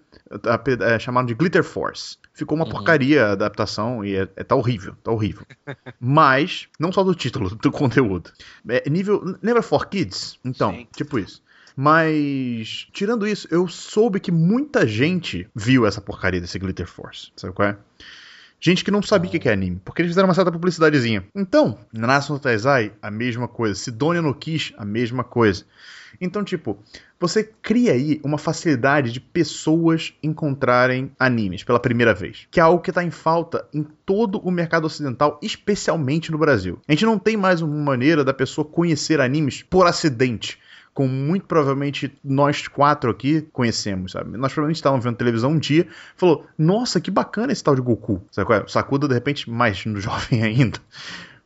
É, chamado de Glitter Force. Ficou uma Uhum. porcaria a adaptação e é, é- tá horrível, tá horrível. Mas, não só do título, do conteúdo. É, nível. Lembra For Kids? Então, Sim. tipo isso. Mas, tirando isso, eu soube que muita gente viu essa porcaria desse Glitter Force. Sabe qual é? Gente que não sabia o que que é anime, porque eles fizeram uma certa publicidadezinha. Então, Nanatsu no Taizai, a mesma coisa. Sidonia no Kish, a mesma coisa. Então, tipo, você cria aí uma facilidade de pessoas encontrarem animes pela primeira vez, que é algo que está em falta em todo o mercado ocidental, especialmente no Brasil. A gente não tem mais uma maneira da pessoa conhecer animes por acidente. Como muito provavelmente nós quatro aqui conhecemos, sabe? Nós provavelmente estávamos vendo televisão um dia, falou: Nossa, que bacana esse tal de Goku. Sabe é? O Sakuda, de repente, mais no *laughs* jovem ainda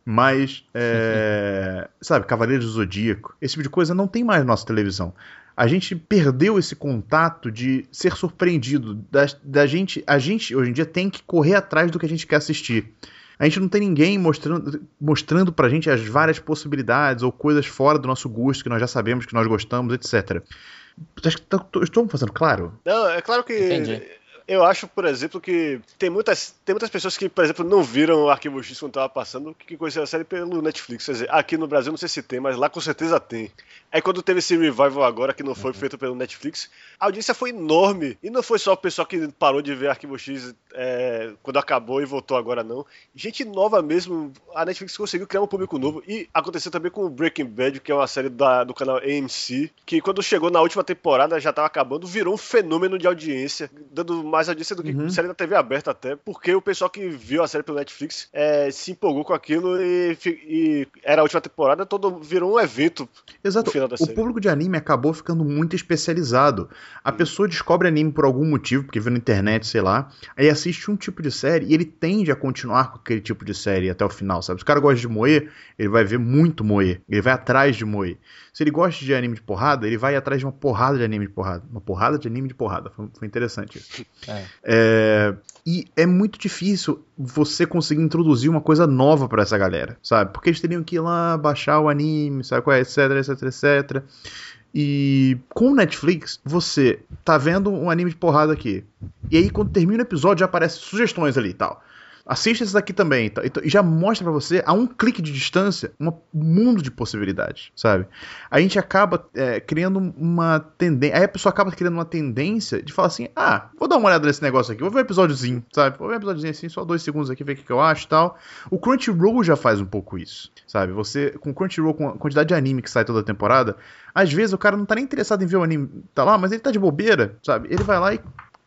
Mas, é, *laughs* sabe, Cavaleiros do Zodíaco, esse tipo de coisa não tem mais na nossa televisão. A gente perdeu esse contato de ser surpreendido. Da, da gente, a gente, hoje em dia, tem que correr atrás do que a gente quer assistir. A gente não tem ninguém mostrando, mostrando pra gente as várias possibilidades ou coisas fora do nosso gosto que nós já sabemos que nós gostamos, etc. Estou me fazendo claro? Não, é claro que Entendi. Eu acho, por exemplo, que tem muitas, tem muitas pessoas que, por exemplo, não viram o Arquivo X quando estava passando, que conheceram a série pelo Netflix. Quer dizer, aqui no Brasil não sei se tem, mas lá com certeza tem. Aí quando teve esse revival agora, que não foi feito pelo Netflix, a audiência foi enorme. E não foi só o pessoal que parou de ver Arquivo X é, quando acabou e voltou agora, não. Gente nova mesmo. A Netflix conseguiu criar um público novo. E aconteceu também com o Breaking Bad, que é uma série da, do canal AMC, que quando chegou na última temporada, já estava acabando, virou um fenômeno de audiência, dando mais audiência do que Uhum. série da TV aberta até, porque o pessoal que viu a série pelo Netflix é, se empolgou com aquilo e, e era a última temporada, todo virou um evento. Exato. no final da O público de anime acabou ficando muito especializado. A pessoa descobre anime por algum motivo, porque viu na internet, sei lá, aí assiste um tipo de série e ele tende a continuar com aquele tipo de série até o final, sabe? Se o cara gosta de moer, ele vai ver muito moer. Ele vai atrás de moer. Se ele gosta de anime de porrada, ele vai atrás de uma porrada de anime de porrada. Uma porrada de anime de porrada. Foi, foi interessante isso. *laughs* É. É, e é muito difícil você conseguir introduzir uma coisa nova pra essa galera, sabe? Porque eles teriam que ir lá baixar o anime, sabe qual é, etc, etc, etc. E com o Netflix, você tá vendo um anime de porrada aqui. E aí, quando termina o episódio, já aparecem sugestões ali e tal. Assista esses aqui também. tá? Então, e já mostra pra você, a um clique de distância, um mundo de possibilidades, sabe? A gente acaba é, criando uma tendência. Aí a pessoa acaba criando uma tendência de falar assim: ah, vou dar uma olhada nesse negócio aqui, vou ver um episódiozinho, sabe? Vou ver um episódiozinho assim, só dois segundos aqui, ver o que, que eu acho e tal. O Crunchyroll já faz um pouco isso, sabe? Você, com o Crunchyroll, com a quantidade de anime que sai toda temporada, às vezes o cara não tá nem interessado em ver o anime, tá lá, mas ele tá de bobeira, sabe? Ele vai lá e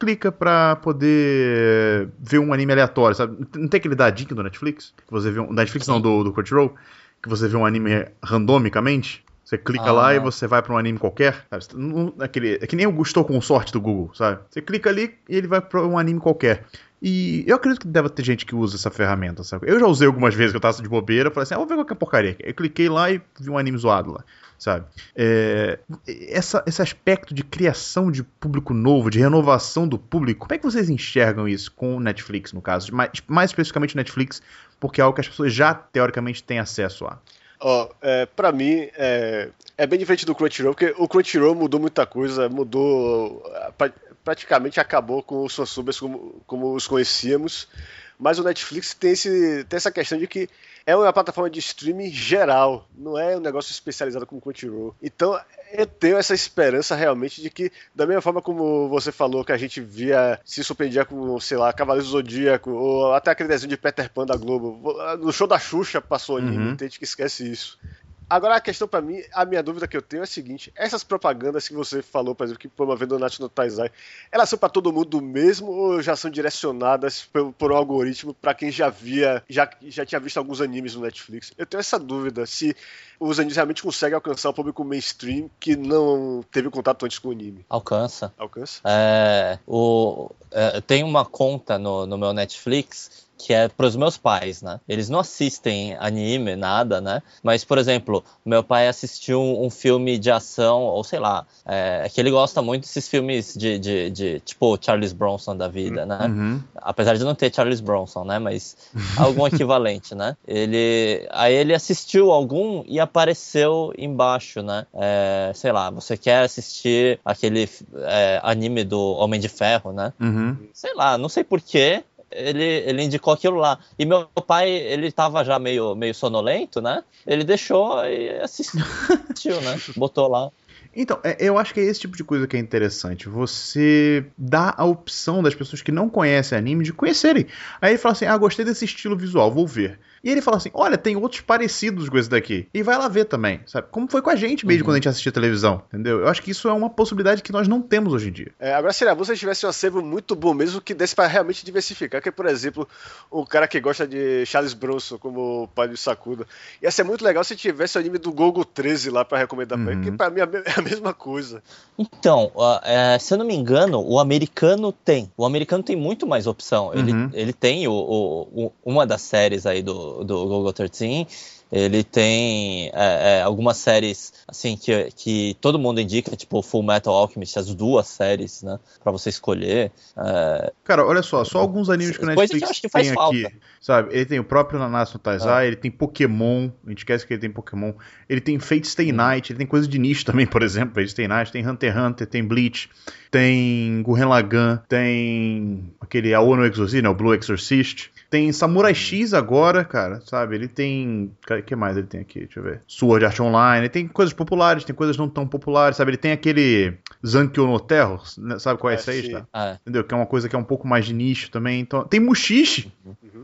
clica pra poder ver um anime aleatório, sabe? Não tem aquele dadinho do Netflix? Que você vê um. Netflix não, do, do Crunchyroll? Que você vê um anime randomicamente? Você clica Ah. lá e você vai pra um anime qualquer, sabe? Não- aquele, é que nem o Estou com sorte do Google, sabe? Você clica ali e ele vai pra um anime qualquer. E eu acredito que deve ter gente que usa essa ferramenta, sabe? Eu já usei algumas vezes que eu tava de bobeira, falei assim, ah, vou ver qualquer porcaria. Eu cliquei lá e vi um anime zoado lá, sabe? É, essa, esse aspecto de criação de público novo, de renovação do público, como é que vocês enxergam isso com o Netflix, no caso? Mais, mais especificamente Netflix, porque é algo que as pessoas já, teoricamente, têm acesso a. Ó, é, pra mim, é, é bem diferente do Crunchyroll, porque o Crunchyroll mudou muita coisa, mudou. pra- praticamente acabou com os fansubs como, como os conhecíamos. Mas o Netflix tem, esse, tem essa questão de que é uma plataforma de streaming geral, não é um negócio especializado como o Crunchyroll. Então eu tenho essa esperança realmente de que, da mesma forma como você falou, que a gente via, se surpreendia com, sei lá, Cavaleiros do Zodíaco, ou até aquele desenho de Peter Pan da Globo. No show da Xuxa passou anime, Uhum. tem gente que esquece isso. Agora a questão pra mim, a minha dúvida que eu tenho é a seguinte: essas propagandas que você falou, por exemplo, que promovendo o National Taizai, elas são pra todo mundo mesmo ou já são direcionadas por, por um algoritmo pra quem já via, já, já tinha visto alguns animes no Netflix? Eu tenho essa dúvida se os animes realmente conseguem alcançar o público mainstream que não teve contato antes com o anime. Alcança. Alcança? É, o, é, tem uma conta no, no meu Netflix que é pros meus pais, né? Eles não assistem anime, nada, né? Mas, por exemplo, meu pai assistiu um, um filme de ação, ou sei lá, é, que ele gosta muito desses filmes de, de, de, tipo Charles Bronson da vida, né? Uhum. apesar de não ter Charles Bronson, né? Mas algum equivalente, né? Ele, aí ele assistiu algum e apareceu embaixo, né? É, sei lá, você quer assistir aquele é, anime do Homem de Ferro, né? Uhum. Sei lá, não sei porquê. Ele, ele indicou aquilo lá. E meu pai, ele tava já meio, meio sonolento, né? Ele deixou e assistiu, né? *laughs* Botou lá. Então, é, eu acho que é esse tipo de coisa que é interessante. Você dá a opção das pessoas que não conhecem anime de conhecerem. Aí ele fala assim: ah, gostei desse estilo visual, vou ver. E ele fala assim: olha, tem outros parecidos com esse daqui. E vai lá ver também, sabe? Como foi com a gente mesmo Uhum. quando a gente assistia televisão, entendeu? Eu acho que isso é uma possibilidade que nós não temos hoje em dia. É, agora seria bom se tivesse um acervo muito bom mesmo que desse pra realmente diversificar. Que, por exemplo, o cara que gosta de Charles Bronson, como o pai do Sakuda. Ia ser muito legal se tivesse o anime do Gogo 13 lá pra recomendar pra ele, Uhum. que pra mim é a a *laughs* a mesma coisa. Então, uh, é, se eu não me engano, o americano tem. O americano tem muito mais opção. Ele, Uhum. ele tem o, o- o- uma das séries aí do, do Google 13. Ele tem é, é, algumas séries assim que, que todo mundo indica, tipo Full Metal Alchemist, as duas séries, né, Pra você escolher. É, Cara, olha só, só alguns animes que o Coisa que eu Netflix acho que faz tem falta. aqui. Sabe, ele tem o próprio Nanatsu no Taizai, ele tem Pokémon, a gente esquece que ele tem Pokémon. Ele tem Fate Stay Hum. Night, ele tem coisa de nicho *laughs* também, por exemplo, Fate Stay Night, tem Hunter x Hunter, tem Bleach, tem Gurren Lagann, tem aquele Aono Exorcist, né, o Blue Exorcist. Tem Hum. Samurai X agora, cara, sabe? Ele tem. O que mais ele tem aqui? Deixa eu ver. Sword Art Online. Ele tem coisas populares, tem coisas não tão populares, sabe? Ele tem aquele Zankyo no Terror, né? sabe qual é É, esse aí, sim. tá? é, Entendeu? Que é uma coisa que é um pouco mais de nicho também. Então, tem Mushishi.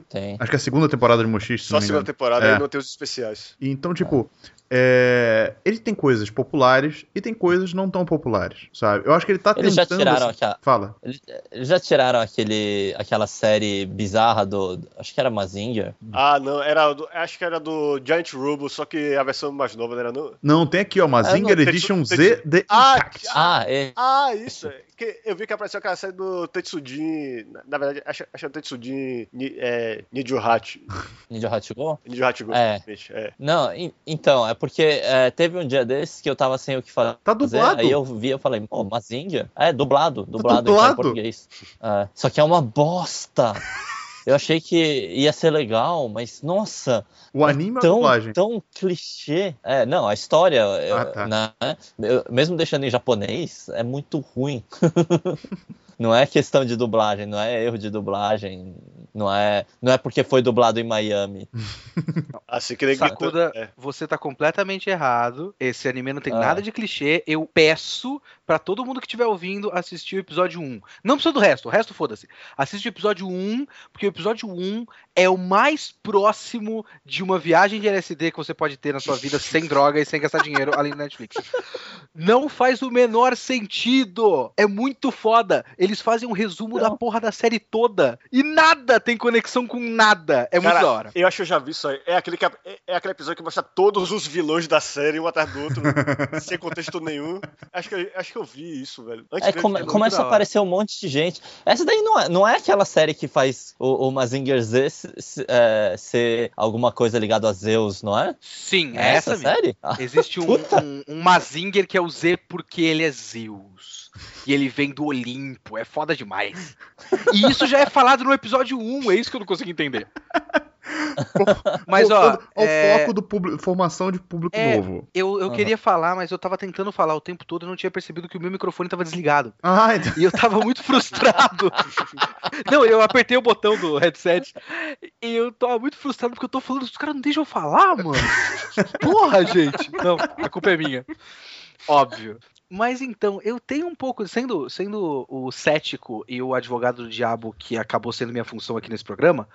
tem. Acho que é a segunda temporada de Mushishi. Só a segunda temporada É. aí não tem os especiais. E Então, tipo, é, ele tem coisas populares e tem coisas não tão populares, sabe? Eu acho que ele tá Eles já tentando. tiraram assim- aquela- Fala. Eles, já tiraram aquele, aquela série bizarra do. Acho que era Mazinger. Ah, não, era do, acho que era do Giant Robo, só que a versão mais nova não era não. Não, tem aqui, ó, Mazinger não, Edition Tetsu- Z The Ah, Impact. Ah, é. Ah, isso. é. Que eu vi que apareceu aquela série do Tetsujin. Na, na verdade, acho, acho que é o Tetsujin Ni- é, Nijuhachi. *laughs* Ninja Hachigo? Nijuhachi Go. É. é. Não, en- então, é porque é, teve um dia desses que eu tava sem o que fazer. Tá dublado. Aí eu vi, eu falei, pô, Mazinger? É, dublado, dublado, então, dublado? em português. É, só que é uma bosta. *laughs* Eu achei que ia ser legal, mas nossa, O anime é tão, dublagem. tão clichê. É, não, a história, Ah, tá. né, mesmo deixando em japonês, é muito ruim. *laughs* Não é questão de dublagem, não é erro de dublagem, não é, não é porque foi dublado em Miami. *laughs* Assim que ele Sakuda, É. você tá completamente errado. Esse anime não tem Ah. nada de clichê. Eu peço pra todo mundo que estiver ouvindo assistir o episódio 1. Não precisa do resto, o resto foda-se. Assiste o episódio 1, porque o episódio 1 é o mais próximo de uma viagem de LSD que você pode ter na sua vida sem *laughs* droga e sem gastar dinheiro além do Netflix. Não faz o menor sentido. É muito foda. Eles fazem um resumo da Não. porra da série toda. E nada tem conexão com nada. É muito Cara, da hora. Eu acho que eu já vi isso aí. É aquele, que, é, é aquele episódio que mostra todos os vilões da série, um atrás do outro, *laughs* sem contexto nenhum. Acho que, eu- acho que eu vi isso, velho. Antes É, come- de- começa da a aparecer um monte de gente. Essa daí não é, não é aquela série que faz o, o Mazinger Z se- se- é, ser alguma coisa ligada a Zeus, não é? Sim, É essa, mesmo. série? Existe um, *laughs* um, um Mazinger que é o Z porque ele é Zeus. E ele vem do Olimpo. É foda demais. E isso já é falado no episódio 1. É isso que eu não consigo entender. *laughs* Mas, ó. Voltando ao é, foco do público, formação de público É. novo. Eu, eu queria falar, mas eu tava tentando falar o tempo todo e não tinha percebido que o meu microfone tava desligado. Ah, então- *laughs* E eu tava muito frustrado. Não, eu apertei o botão do headset e eu tava muito frustrado porque eu tô falando, os caras não deixam eu falar, mano. *laughs* Porra, gente. Não, a culpa é minha. Óbvio. Mas então, eu tenho um pouco, sendo, sendo o cético e o advogado do diabo que acabou sendo minha função aqui nesse programa,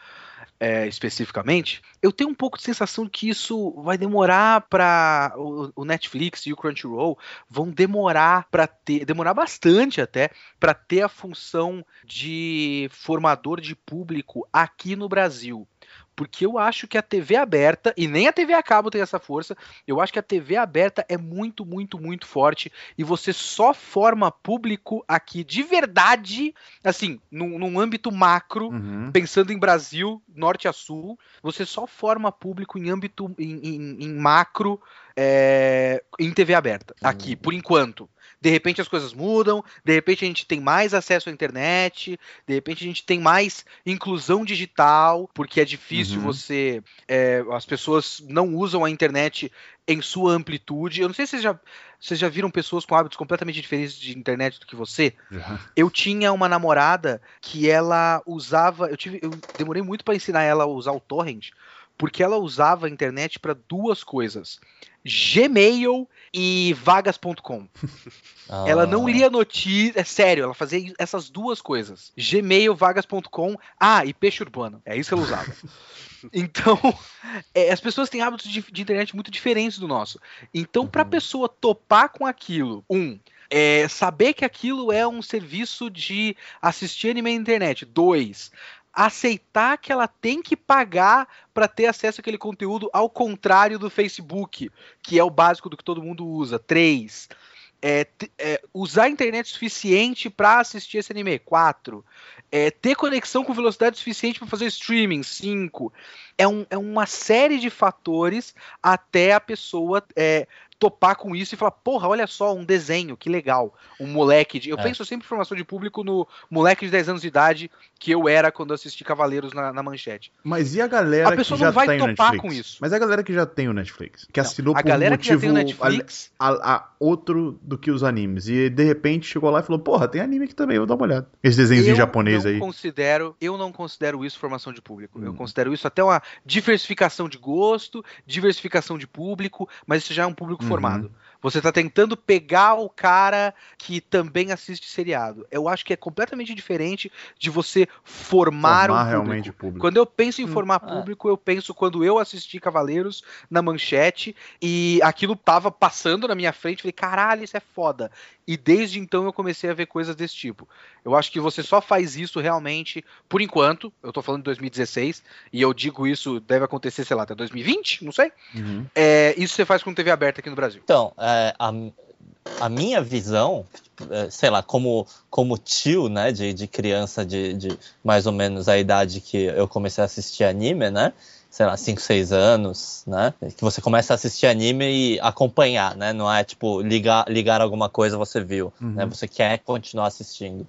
é, especificamente, eu tenho um pouco de sensação que isso vai demorar para o, o Netflix e o Crunchyroll vão demorar para ter, demorar bastante até para ter a função de formador de público aqui no Brasil. Porque eu acho que a TV aberta, e nem a TV a cabo tem essa força, eu acho que a TV aberta é muito, muito, muito forte. E você só forma público aqui de verdade, assim, num, num âmbito macro, Uhum. pensando em Brasil, norte a sul, você só forma público em âmbito em, em- em macro é, em TV aberta. Aqui, por enquanto. De repente as coisas mudam, de repente a gente tem mais acesso à internet, de repente a gente tem mais inclusão digital, porque é difícil Uhum. você. é, as pessoas não usam a internet em sua amplitude. Eu não sei se vocês já, vocês já viram pessoas com hábitos completamente diferentes de internet do que você. Já. Eu tinha uma namorada que ela usava. Eu, tive, eu demorei muito para ensinar ela a usar o torrent, porque ela usava a internet para duas coisas: Gmail e vagas.com. Ela não Ah, lia notícias. É sério, ela fazia essas duas coisas: Gmail, vagas.com. Ah, e peixe urbano. É isso que ela usava. *laughs* Então, é, as pessoas têm hábitos de, de internet muito diferentes do nosso. Então, para a Uhum. pessoa topar com aquilo, um, é, saber que aquilo é um serviço de assistir anime na internet. Dois, aceitar que ela tem que pagar para ter acesso àquele conteúdo, ao contrário do Facebook, que é o básico do que todo mundo usa. Três, É, é, usar a internet suficiente para assistir esse anime, 4. É, ter conexão com velocidade suficiente para fazer streaming, 5. É, um, é uma série de fatores até a pessoa é, topar com isso e falar, porra, olha só, um desenho, que legal. Um moleque de. Eu é. penso sempre em formação de público no moleque de 10 anos de idade que eu era quando assisti Cavaleiros na, na manchete. Mas e a galera a pessoa que já não vai tem topar Netflix? com isso. Mas a galera que já tem o Netflix, que não, assinou a por galera motivo que já tem o Netflix... A, a, a, outro do que os animes. E de repente chegou lá e falou, porra, tem anime aqui também, vou dar uma olhada. Esses desenhos em japonês aí. Considero, eu não considero isso formação de público. Hum. Eu considero isso até uma diversificação de gosto, diversificação de público, mas isso já é um público uhum. Você tá tentando pegar o cara que também assiste seriado. Eu acho que é completamente diferente de você formar, formar um público. realmente público. Quando eu penso em hum, formar hum, público, eu penso quando eu assisti Cavaleiros na manchete e aquilo tava passando na minha frente, falei, caralho, isso é foda. E desde então eu comecei a ver coisas desse tipo. Eu acho que você só faz isso realmente, por enquanto, eu tô falando de 2016, e eu digo isso deve acontecer, sei lá, até 2020, não sei. Uhum. É, isso você faz com TV aberta aqui no Brasil. Então, é, a, a minha visão, é, sei lá, como, como tio, né, de, de criança de, de mais ou menos a idade que eu comecei a assistir anime, né, sei lá, 5, 6 anos, né? Que você começa a assistir anime e acompanhar, né? Não é tipo ligar, ligar alguma coisa você viu, né? uhum. né? Você quer continuar assistindo.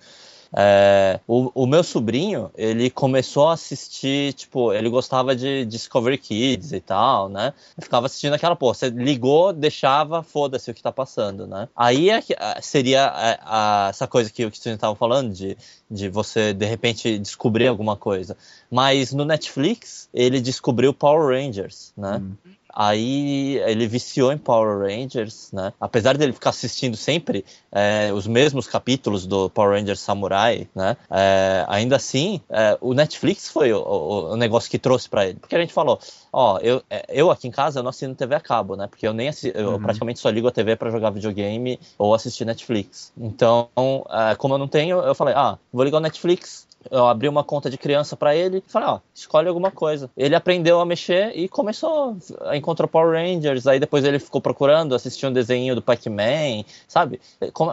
É, o, o, meu sobrinho, ele começou a assistir, tipo, ele gostava de Discovery Kids e tal, né? Ficava assistindo aquela, pô, você ligou, deixava, foda-se o que tá passando, né? Aí é, é seria a, a, essa coisa que o Kitsune tava falando, de, de você, de repente, descobrir alguma coisa. Mas no Netflix, ele descobriu Power Rangers, né? Hum. Aí ele viciou em Power Rangers, né? Apesar dele ficar assistindo sempre é, os mesmos capítulos do Power Rangers Samurai, né? É, ainda assim, é, o Netflix foi o, o, o negócio que trouxe para ele. Porque a gente falou, ó, eu, é, eu aqui em casa eu não assino TV a cabo, né? Porque eu nem assi eu uhum. praticamente só ligo a TV para jogar videogame ou assistir Netflix. Então, é, como eu não tenho, eu falei, ah, vou ligar o Netflix, eu abri uma conta de criança para ele e falei, ó, escolhe alguma coisa. Ele aprendeu a mexer e começou a encontrar Power Rangers, aí depois ele ficou procurando, assistiu um desenho do Pac-Man, sabe?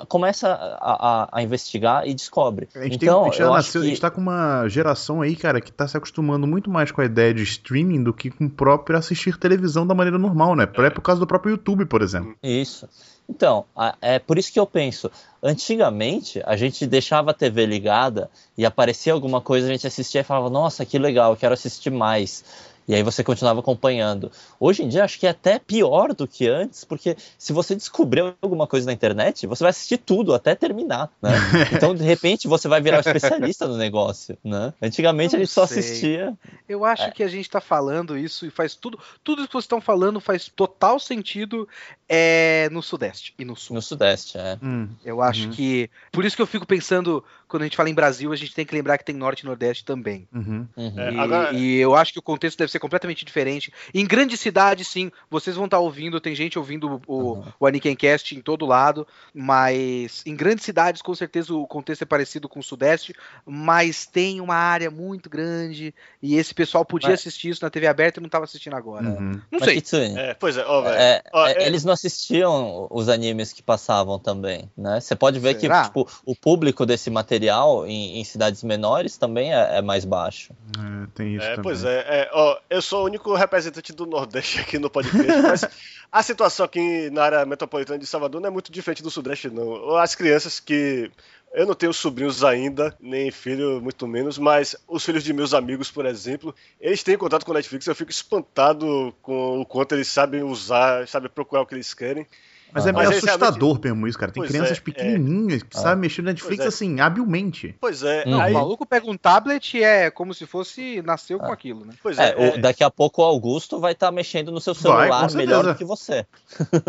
Começa a, a, a, investigar e descobre. A gente, então, tem, a, gente nasceu, que... a gente tá com uma geração aí, cara, que tá se acostumando muito mais com a ideia de streaming do que com o próprio assistir televisão da maneira normal, né? É por causa do próprio YouTube, por exemplo. Isso. Então, é por isso que eu penso, antigamente a gente deixava a TV ligada e aparecia alguma coisa, a gente assistia e falava, nossa, que legal, quero assistir mais. E aí você continuava acompanhando. Hoje em dia acho que é até pior do que antes, porque se você descobrir alguma coisa na internet, você vai assistir tudo até terminar, né? *laughs* Então, de repente, você vai virar um especialista no negócio, né? Antigamente a gente só assistia. Eu acho é. que a gente está falando isso e faz tudo, tudo isso que vocês estão falando faz total sentido é, no Sudeste e no Sul. No Sudeste, é. Hum. Eu acho uhum. que. Por isso que eu fico pensando, quando a gente fala em Brasil, a gente tem que lembrar que tem Norte e Nordeste também. Uhum. Uhum. É, agora... e eu acho que o contexto deve ser completamente diferente. Em grandes cidades, sim, vocês vão estar tá ouvindo, tem gente ouvindo o, uhum. o Anikencast em todo lado, mas em grandes cidades, com certeza, o contexto é parecido com o Sudeste, mas tem uma área muito grande e esse pessoal podia mas... assistir isso na TV aberta e não estava assistindo agora. Uhum. Não sei. Kitsune, é, pois é, ó, é, é, eles não assistiam os animes que passavam também, né? Você pode ver Será? que tipo, o público desse material em, em cidades menores também é, é mais baixo. É, tem isso é, também. Pois é, é ó, eu sou o único representante do Nordeste aqui no podcast, *laughs* mas a situação aqui na área metropolitana de Salvador não é muito diferente do Sudeste, não. As crianças que eu não tenho sobrinhos ainda, nem filho, muito menos, mas os filhos de meus amigos, por exemplo, eles têm contato com a Netflix. Eu fico espantado com o quanto eles sabem usar, sabem procurar o que eles querem. Mas é meio Mas assustador realmente... mesmo isso, cara. Tem pois crianças é, pequenininhas é. que sabem mexer no Netflix é. assim, habilmente. Pois é. Não, aí... O maluco pega um tablet e é como se fosse nasceu com ah. aquilo, né? Pois é. é o, daqui a pouco o Augusto vai estar tá mexendo no seu celular vai, melhor do que você.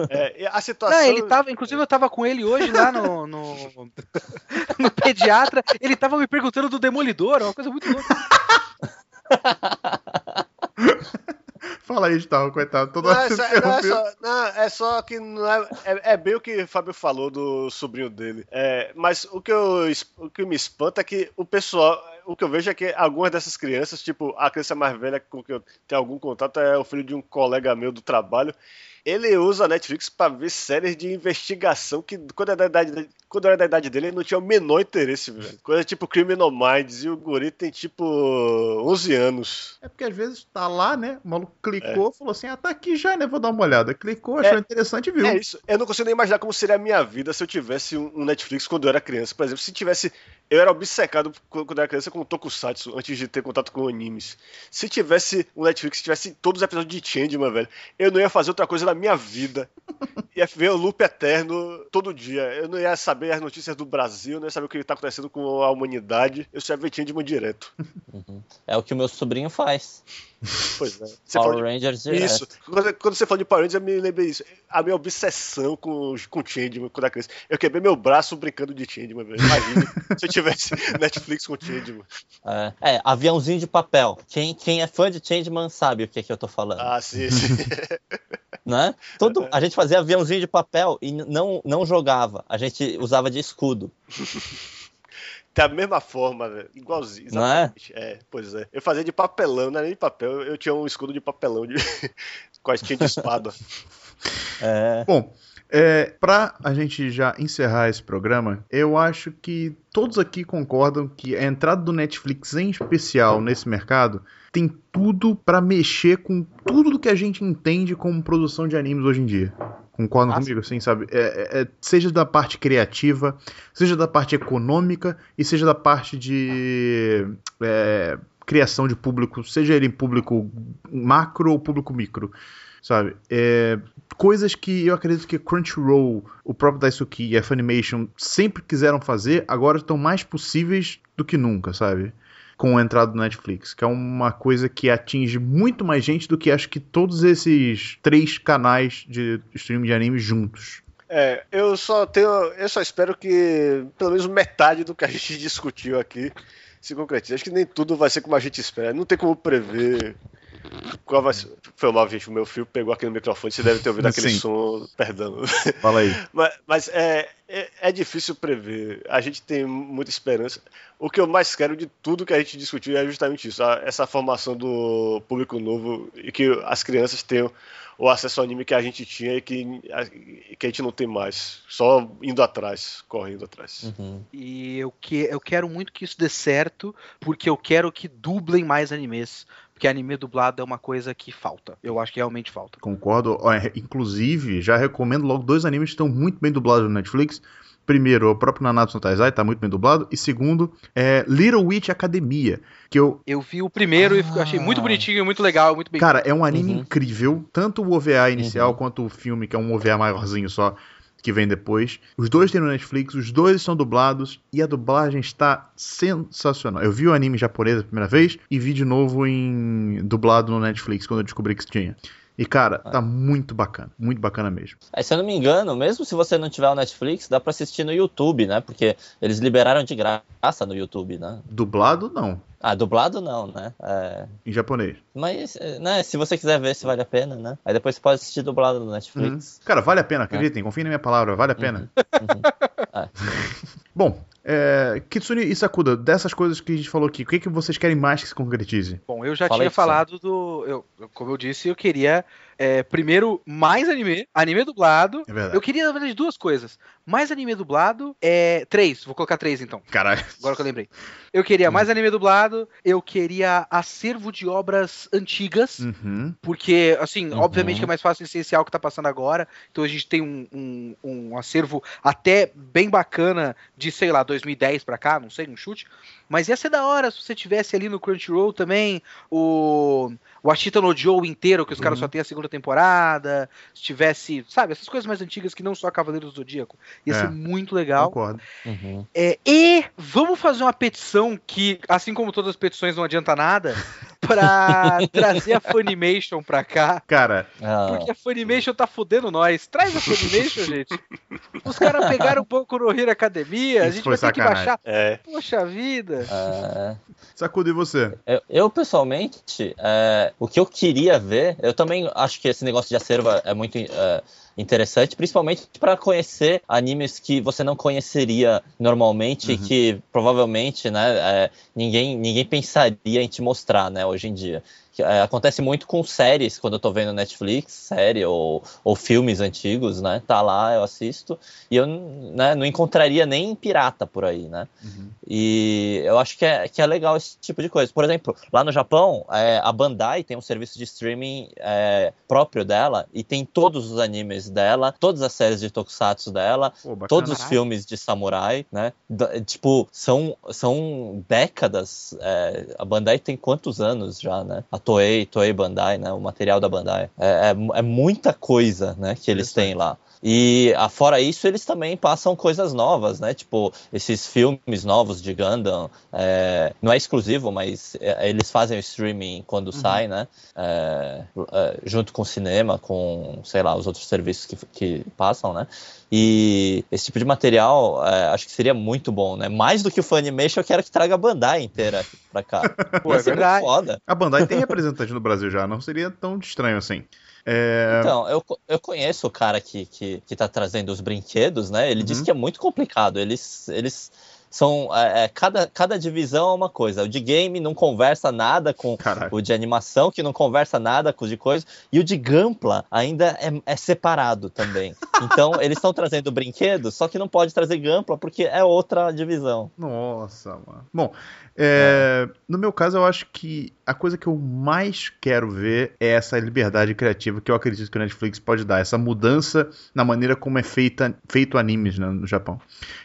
É, a *laughs* situação. Não, ele tava, inclusive eu tava com ele hoje lá no, no, *laughs* no pediatra. Ele tava me perguntando do demolidor, uma coisa muito louca. *laughs* Fala aí, Gustavo, coitado. Toda não, é, só, não, é, só, não, é só que não é, é, é, bem o que o Fábio falou do sobrinho dele. É, mas o que, eu, o que me espanta é que o pessoal o que eu vejo é que algumas dessas crianças, tipo, a criança mais velha com que eu tenho algum contato é o filho de um colega meu do trabalho. Ele usa a Netflix para ver séries de investigação que, quando era da idade, quando era da idade dele, ele não tinha o menor interesse, velho. Coisa tipo Criminal Minds e o guri tem tipo 11 anos. É porque às vezes tá lá, né? O maluco clicou, é. falou assim: ah, tá aqui já, né? Vou dar uma olhada. Clicou, achou é, interessante e viu. É isso. Eu não consigo nem imaginar como seria a minha vida se eu tivesse um Netflix quando eu era criança. Por exemplo, se tivesse. Eu era obcecado quando era criança com Tokusatsu, antes de ter contato com animes. Se tivesse um Netflix, se tivesse todos os episódios de Changeman, velho, eu não ia fazer outra coisa na minha vida. *laughs* ia ver o loop eterno todo dia. Eu não ia saber as notícias do Brasil, não ia saber o que está acontecendo com a humanidade. Eu só ia ver Changeman direto. Uhum. É o que o meu sobrinho faz. Pois é. Você Power de... Rangers direto. Isso. Quando, quando, você falou de Power Rangers, eu me lembrei disso. A minha obsessão com, com Changeman quando era criança. Eu quebrei meu braço brincando de Changeman, velho. Imagina *laughs* se eu tivesse *laughs* Netflix com Changeman. É, é, aviãozinho de papel. Quem, quem é fã de Changeman sabe o que, é que eu tô falando. Ah, sim, sim. *laughs* né? Todo, a gente fazia aviãozinho de papel e não, não jogava. A gente usava de escudo. *laughs* Da mesma forma, velho. Igualzinho. Exatamente. Não é? é, pois é. Eu fazia de papelão, não era nem de papel. Eu tinha um escudo de papelão de... com a tinha de espada. é. Bom, é, para a gente já encerrar esse programa, eu acho que todos aqui concordam que a entrada do Netflix, em especial nesse mercado, tem tudo para mexer com tudo do que a gente entende como produção de animes hoje em dia. Concordam Nossa. comigo, assim, sabe? É, é, é, seja da parte criativa, seja da parte econômica e seja da parte de é, criação de público, seja ele em público macro ou público micro sabe? É, coisas que eu acredito que Crunchyroll, o próprio Daisuke e a Funimation sempre quiseram fazer, agora estão mais possíveis do que nunca, sabe? com a entrada do Netflix, que é uma coisa que atinge muito mais gente do que acho que todos esses três canais de streaming de anime juntos. É, eu só tenho. Eu só espero que pelo menos metade do que a gente *laughs* discutiu aqui se concretize. Acho que nem tudo vai ser como a gente espera. Não tem como prever. Foi mal, gente. O meu filho pegou aqui no microfone. Você deve ter ouvido aquele Sim. som. Perdão. Fala aí. *laughs* Mas, mas é, é, é, difícil prever. A gente tem muita esperança. O que eu mais quero de tudo que a gente discutiu é justamente isso: essa formação do público novo e que as crianças tenham o acesso ao anime que a gente tinha e que, a, que a gente não tem mais. Só indo atrás, correndo atrás. Uhum. E eu, que, eu quero muito que isso dê certo, porque eu quero que dublem mais animes porque anime dublado é uma coisa que falta. Eu acho que realmente falta. Concordo. Inclusive, já recomendo logo dois animes que estão muito bem dublados no Netflix. Primeiro, o próprio Nanatsu no Taizai, tá muito bem dublado. E segundo, é Little Witch Academia, que eu... Eu vi o primeiro ah. e achei muito bonitinho, muito legal, muito bem... Cara, é um anime uhum. incrível. Tanto o OVA inicial uhum. quanto o filme, que é um OVA maiorzinho só que vem depois. Os dois tem no Netflix, os dois são dublados e a dublagem está sensacional. Eu vi o anime japonês a primeira vez e vi de novo em dublado no Netflix quando eu descobri que tinha. E, cara, tá muito bacana. Muito bacana mesmo. É, se eu não me engano, mesmo se você não tiver o Netflix, dá pra assistir no YouTube, né? Porque eles liberaram de graça no YouTube, né? Dublado, não. Ah, dublado não, né? É... Em japonês. Mas, né, se você quiser ver se vale a pena, né? Aí depois você pode assistir dublado no Netflix. Uhum. Cara, vale a pena, acreditem, é. confiem na minha palavra, vale a pena. Uhum. Uhum. É. *laughs* Bom, é, Kitsune e Sakuda, dessas coisas que a gente falou aqui, o que, que vocês querem mais que se concretize? Bom, eu já Fala tinha falado do. Eu, como eu disse, eu queria é, primeiro, mais anime, anime dublado. É eu queria, na verdade, duas coisas. Mais anime dublado, é. Três, vou colocar três então. Caralho. Agora que eu lembrei. Eu queria mais anime dublado, eu queria acervo de obras antigas, uhum. porque, assim, uhum. obviamente que é mais fácil licenciar o que tá passando agora, então a gente tem um, um, um acervo até bem bacana de, sei lá, 2010 pra cá, não sei, um chute, mas ia ser da hora se você tivesse ali no Crunchyroll também o, o Ashita no Joe inteiro, que os uhum. caras só tem a segunda temporada. Se tivesse, sabe, essas coisas mais antigas que não só Cavaleiros do Zodíaco. Ia é, ser muito legal. Concordo. Uhum. É, e vamos fazer uma petição que, assim como todas as petições não adianta nada, *laughs* pra trazer a Funimation pra cá. Cara. Porque a Funimation tá fudendo nós. Traz a Funimation, *laughs* gente. Os caras pegaram um pouco no Hero Academia, Isso a gente vai ter sacanagem. que baixar. É. Poxa vida. É... Sacudo, e você? Eu, eu pessoalmente, é, o que eu queria ver, eu também acho que esse negócio de acervo é muito. É, interessante, principalmente para conhecer animes que você não conheceria normalmente e Uhum. que provavelmente, né, é, ninguém, ninguém pensaria em te mostrar, né, hoje em dia. É, acontece muito com séries, quando eu tô vendo Netflix, série ou, ou filmes antigos, né? Tá lá, eu assisto, e eu né, não encontraria nem pirata por aí, né? Uhum. E eu acho que é, que é legal esse tipo de coisa. Por exemplo, lá no Japão, é, a Bandai tem um serviço de streaming é, próprio dela e tem todos os animes dela, todas as séries de tokusatsu dela, Pô, todos os filmes de samurai, né? Da- tipo, são, são décadas. é, a Bandai tem quantos anos já, né? A Toei, Toei Bandai, né? O material da Bandai. É, é, é muita coisa, né? Que eles têm lá. E ah, fora isso, eles também passam coisas novas, né? Tipo, esses filmes novos de Gundam. é, não é exclusivo, mas é, eles fazem o streaming quando sai, né? É, é, junto com o cinema, com, sei lá, os outros serviços que, que passam, né? E esse tipo de material é, acho que seria muito bom, né? Mais do que o Funimation, eu quero que traga a Bandai inteira pra cá. *laughs* Pô, é foda. A Bandai tem representante no Brasil já, não seria tão estranho assim. É, Então, eu, eu conheço o cara que, que, que tá trazendo os brinquedos, né? Ele disse Uhum. que é muito complicado. Eles, eles são. é, é, cada, cada divisão é uma coisa. O de game não conversa nada com Caralho. o de animação, que não conversa nada com o de coisa. E o de Gampla ainda é, é separado também. *laughs* Então, eles estão trazendo brinquedos, só que não pode trazer Gampla porque é outra divisão. Nossa, mano. Bom, é, no meu caso, eu acho que a coisa que eu mais quero ver é essa liberdade criativa que eu acredito que o Netflix pode dar, essa mudança na maneira como é feita, feito animes né, no Japão.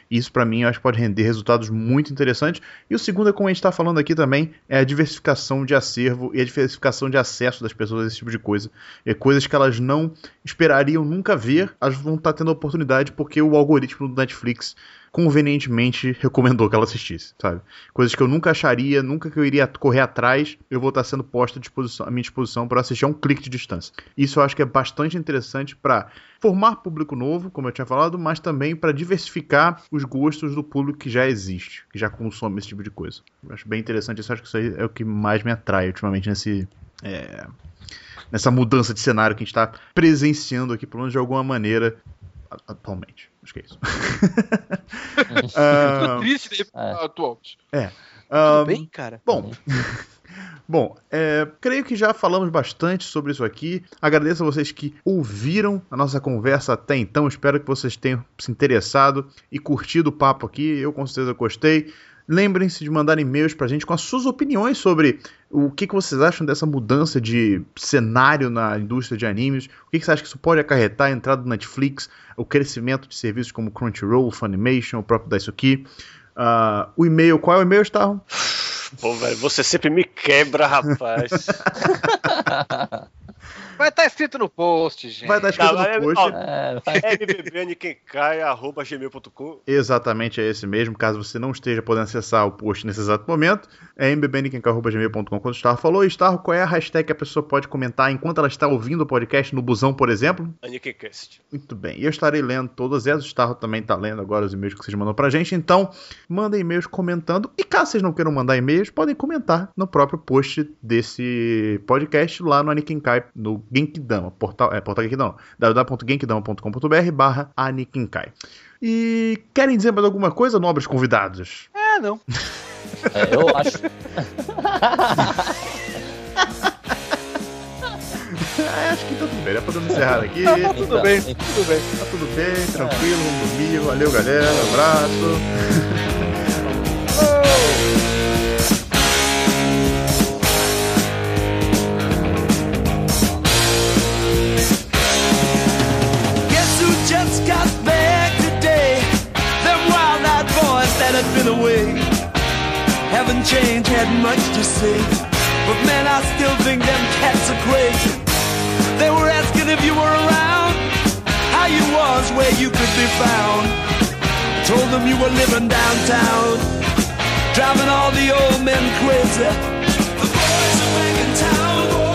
Isso, pra mim, eu acho que pode render resultados muito interessantes. E o segundo é, como a gente tá falando aqui também, é a diversificação de acervo e a diversificação de acesso das pessoas a esse tipo de coisa. É coisas que elas não esperariam nunca ver, elas vão estar tendo a oportunidade porque o algoritmo do Netflix convenientemente recomendou que ela assistisse, sabe? Coisas que eu nunca acharia, nunca que eu iria correr atrás, eu vou estar sendo posto à, à minha disposição para assistir a um clique de distância. Isso eu acho que é bastante interessante para formar público novo, como eu tinha falado, mas também para diversificar os gostos do público que já existe, que já consome esse tipo de coisa. Eu acho bem interessante isso, acho que isso aí é o que mais me atrai ultimamente nesse. é, nessa mudança de cenário que a gente está presenciando aqui, pelo menos de alguma maneira, atualmente. Acho que é isso. *laughs* Ah, Triste né, É. atualmente. ah, Tudo bem, cara? Bom, *laughs* bom, é, creio que já falamos bastante sobre isso aqui. Agradeço a vocês que ouviram a nossa conversa até então. Espero que vocês tenham se interessado e curtido o papo aqui. Eu com certeza gostei. Lembrem-se de mandar e-mails pra gente com as suas opiniões sobre o que, que vocês acham dessa mudança de cenário na indústria de animes. O que, que você acha que isso pode acarretar a entrada do Netflix, o crescimento de serviços como Crunchyroll, Funimation, o próprio Daisuki. Ah, o e-mail, qual é o e-mail, Starro? Pô, velho, você sempre me quebra, rapaz. *laughs* Vai estar escrito no post, gente. Vai estar escrito Tá, no vai- post. É, mbbnquemcai.gmail.com Exatamente, é esse mesmo. Caso você não esteja podendo acessar o post nesse exato momento, é mbbnquenca.gmail.com quando o Starro falou. E Starro, qual é a hashtag que a pessoa pode comentar enquanto ela está ouvindo o podcast no busão, por exemplo? Anikincast. Muito bem. E eu estarei lendo todas elas. O Starro também está lendo agora os e-mails que vocês mandam pra gente. Então, mandem e-mails comentando. E caso vocês não queiram mandar e-mails, podem comentar no próprio post desse podcast lá no Anikinkai, no Genkidama. Portal, é, portal Genkidama, www.genkidama.com.br barra Anikinkai. E querem dizer mais alguma coisa, nobres convidados? É, não. é, eu acho. *laughs* É, acho que tá tudo bem. Já podemos encerrar aqui. Tá tudo Então, bem, então- tudo bem. Tá tudo bem, tranquilo, vamos dormir. Valeu, galera. Abraço. *laughs* been away. Haven't changed, had much to say. But man, I still think them cats are crazy. They were asking if you were around, how you was, where you could be found. I told them you were living downtown, driving all the old men crazy. The boys are back in town.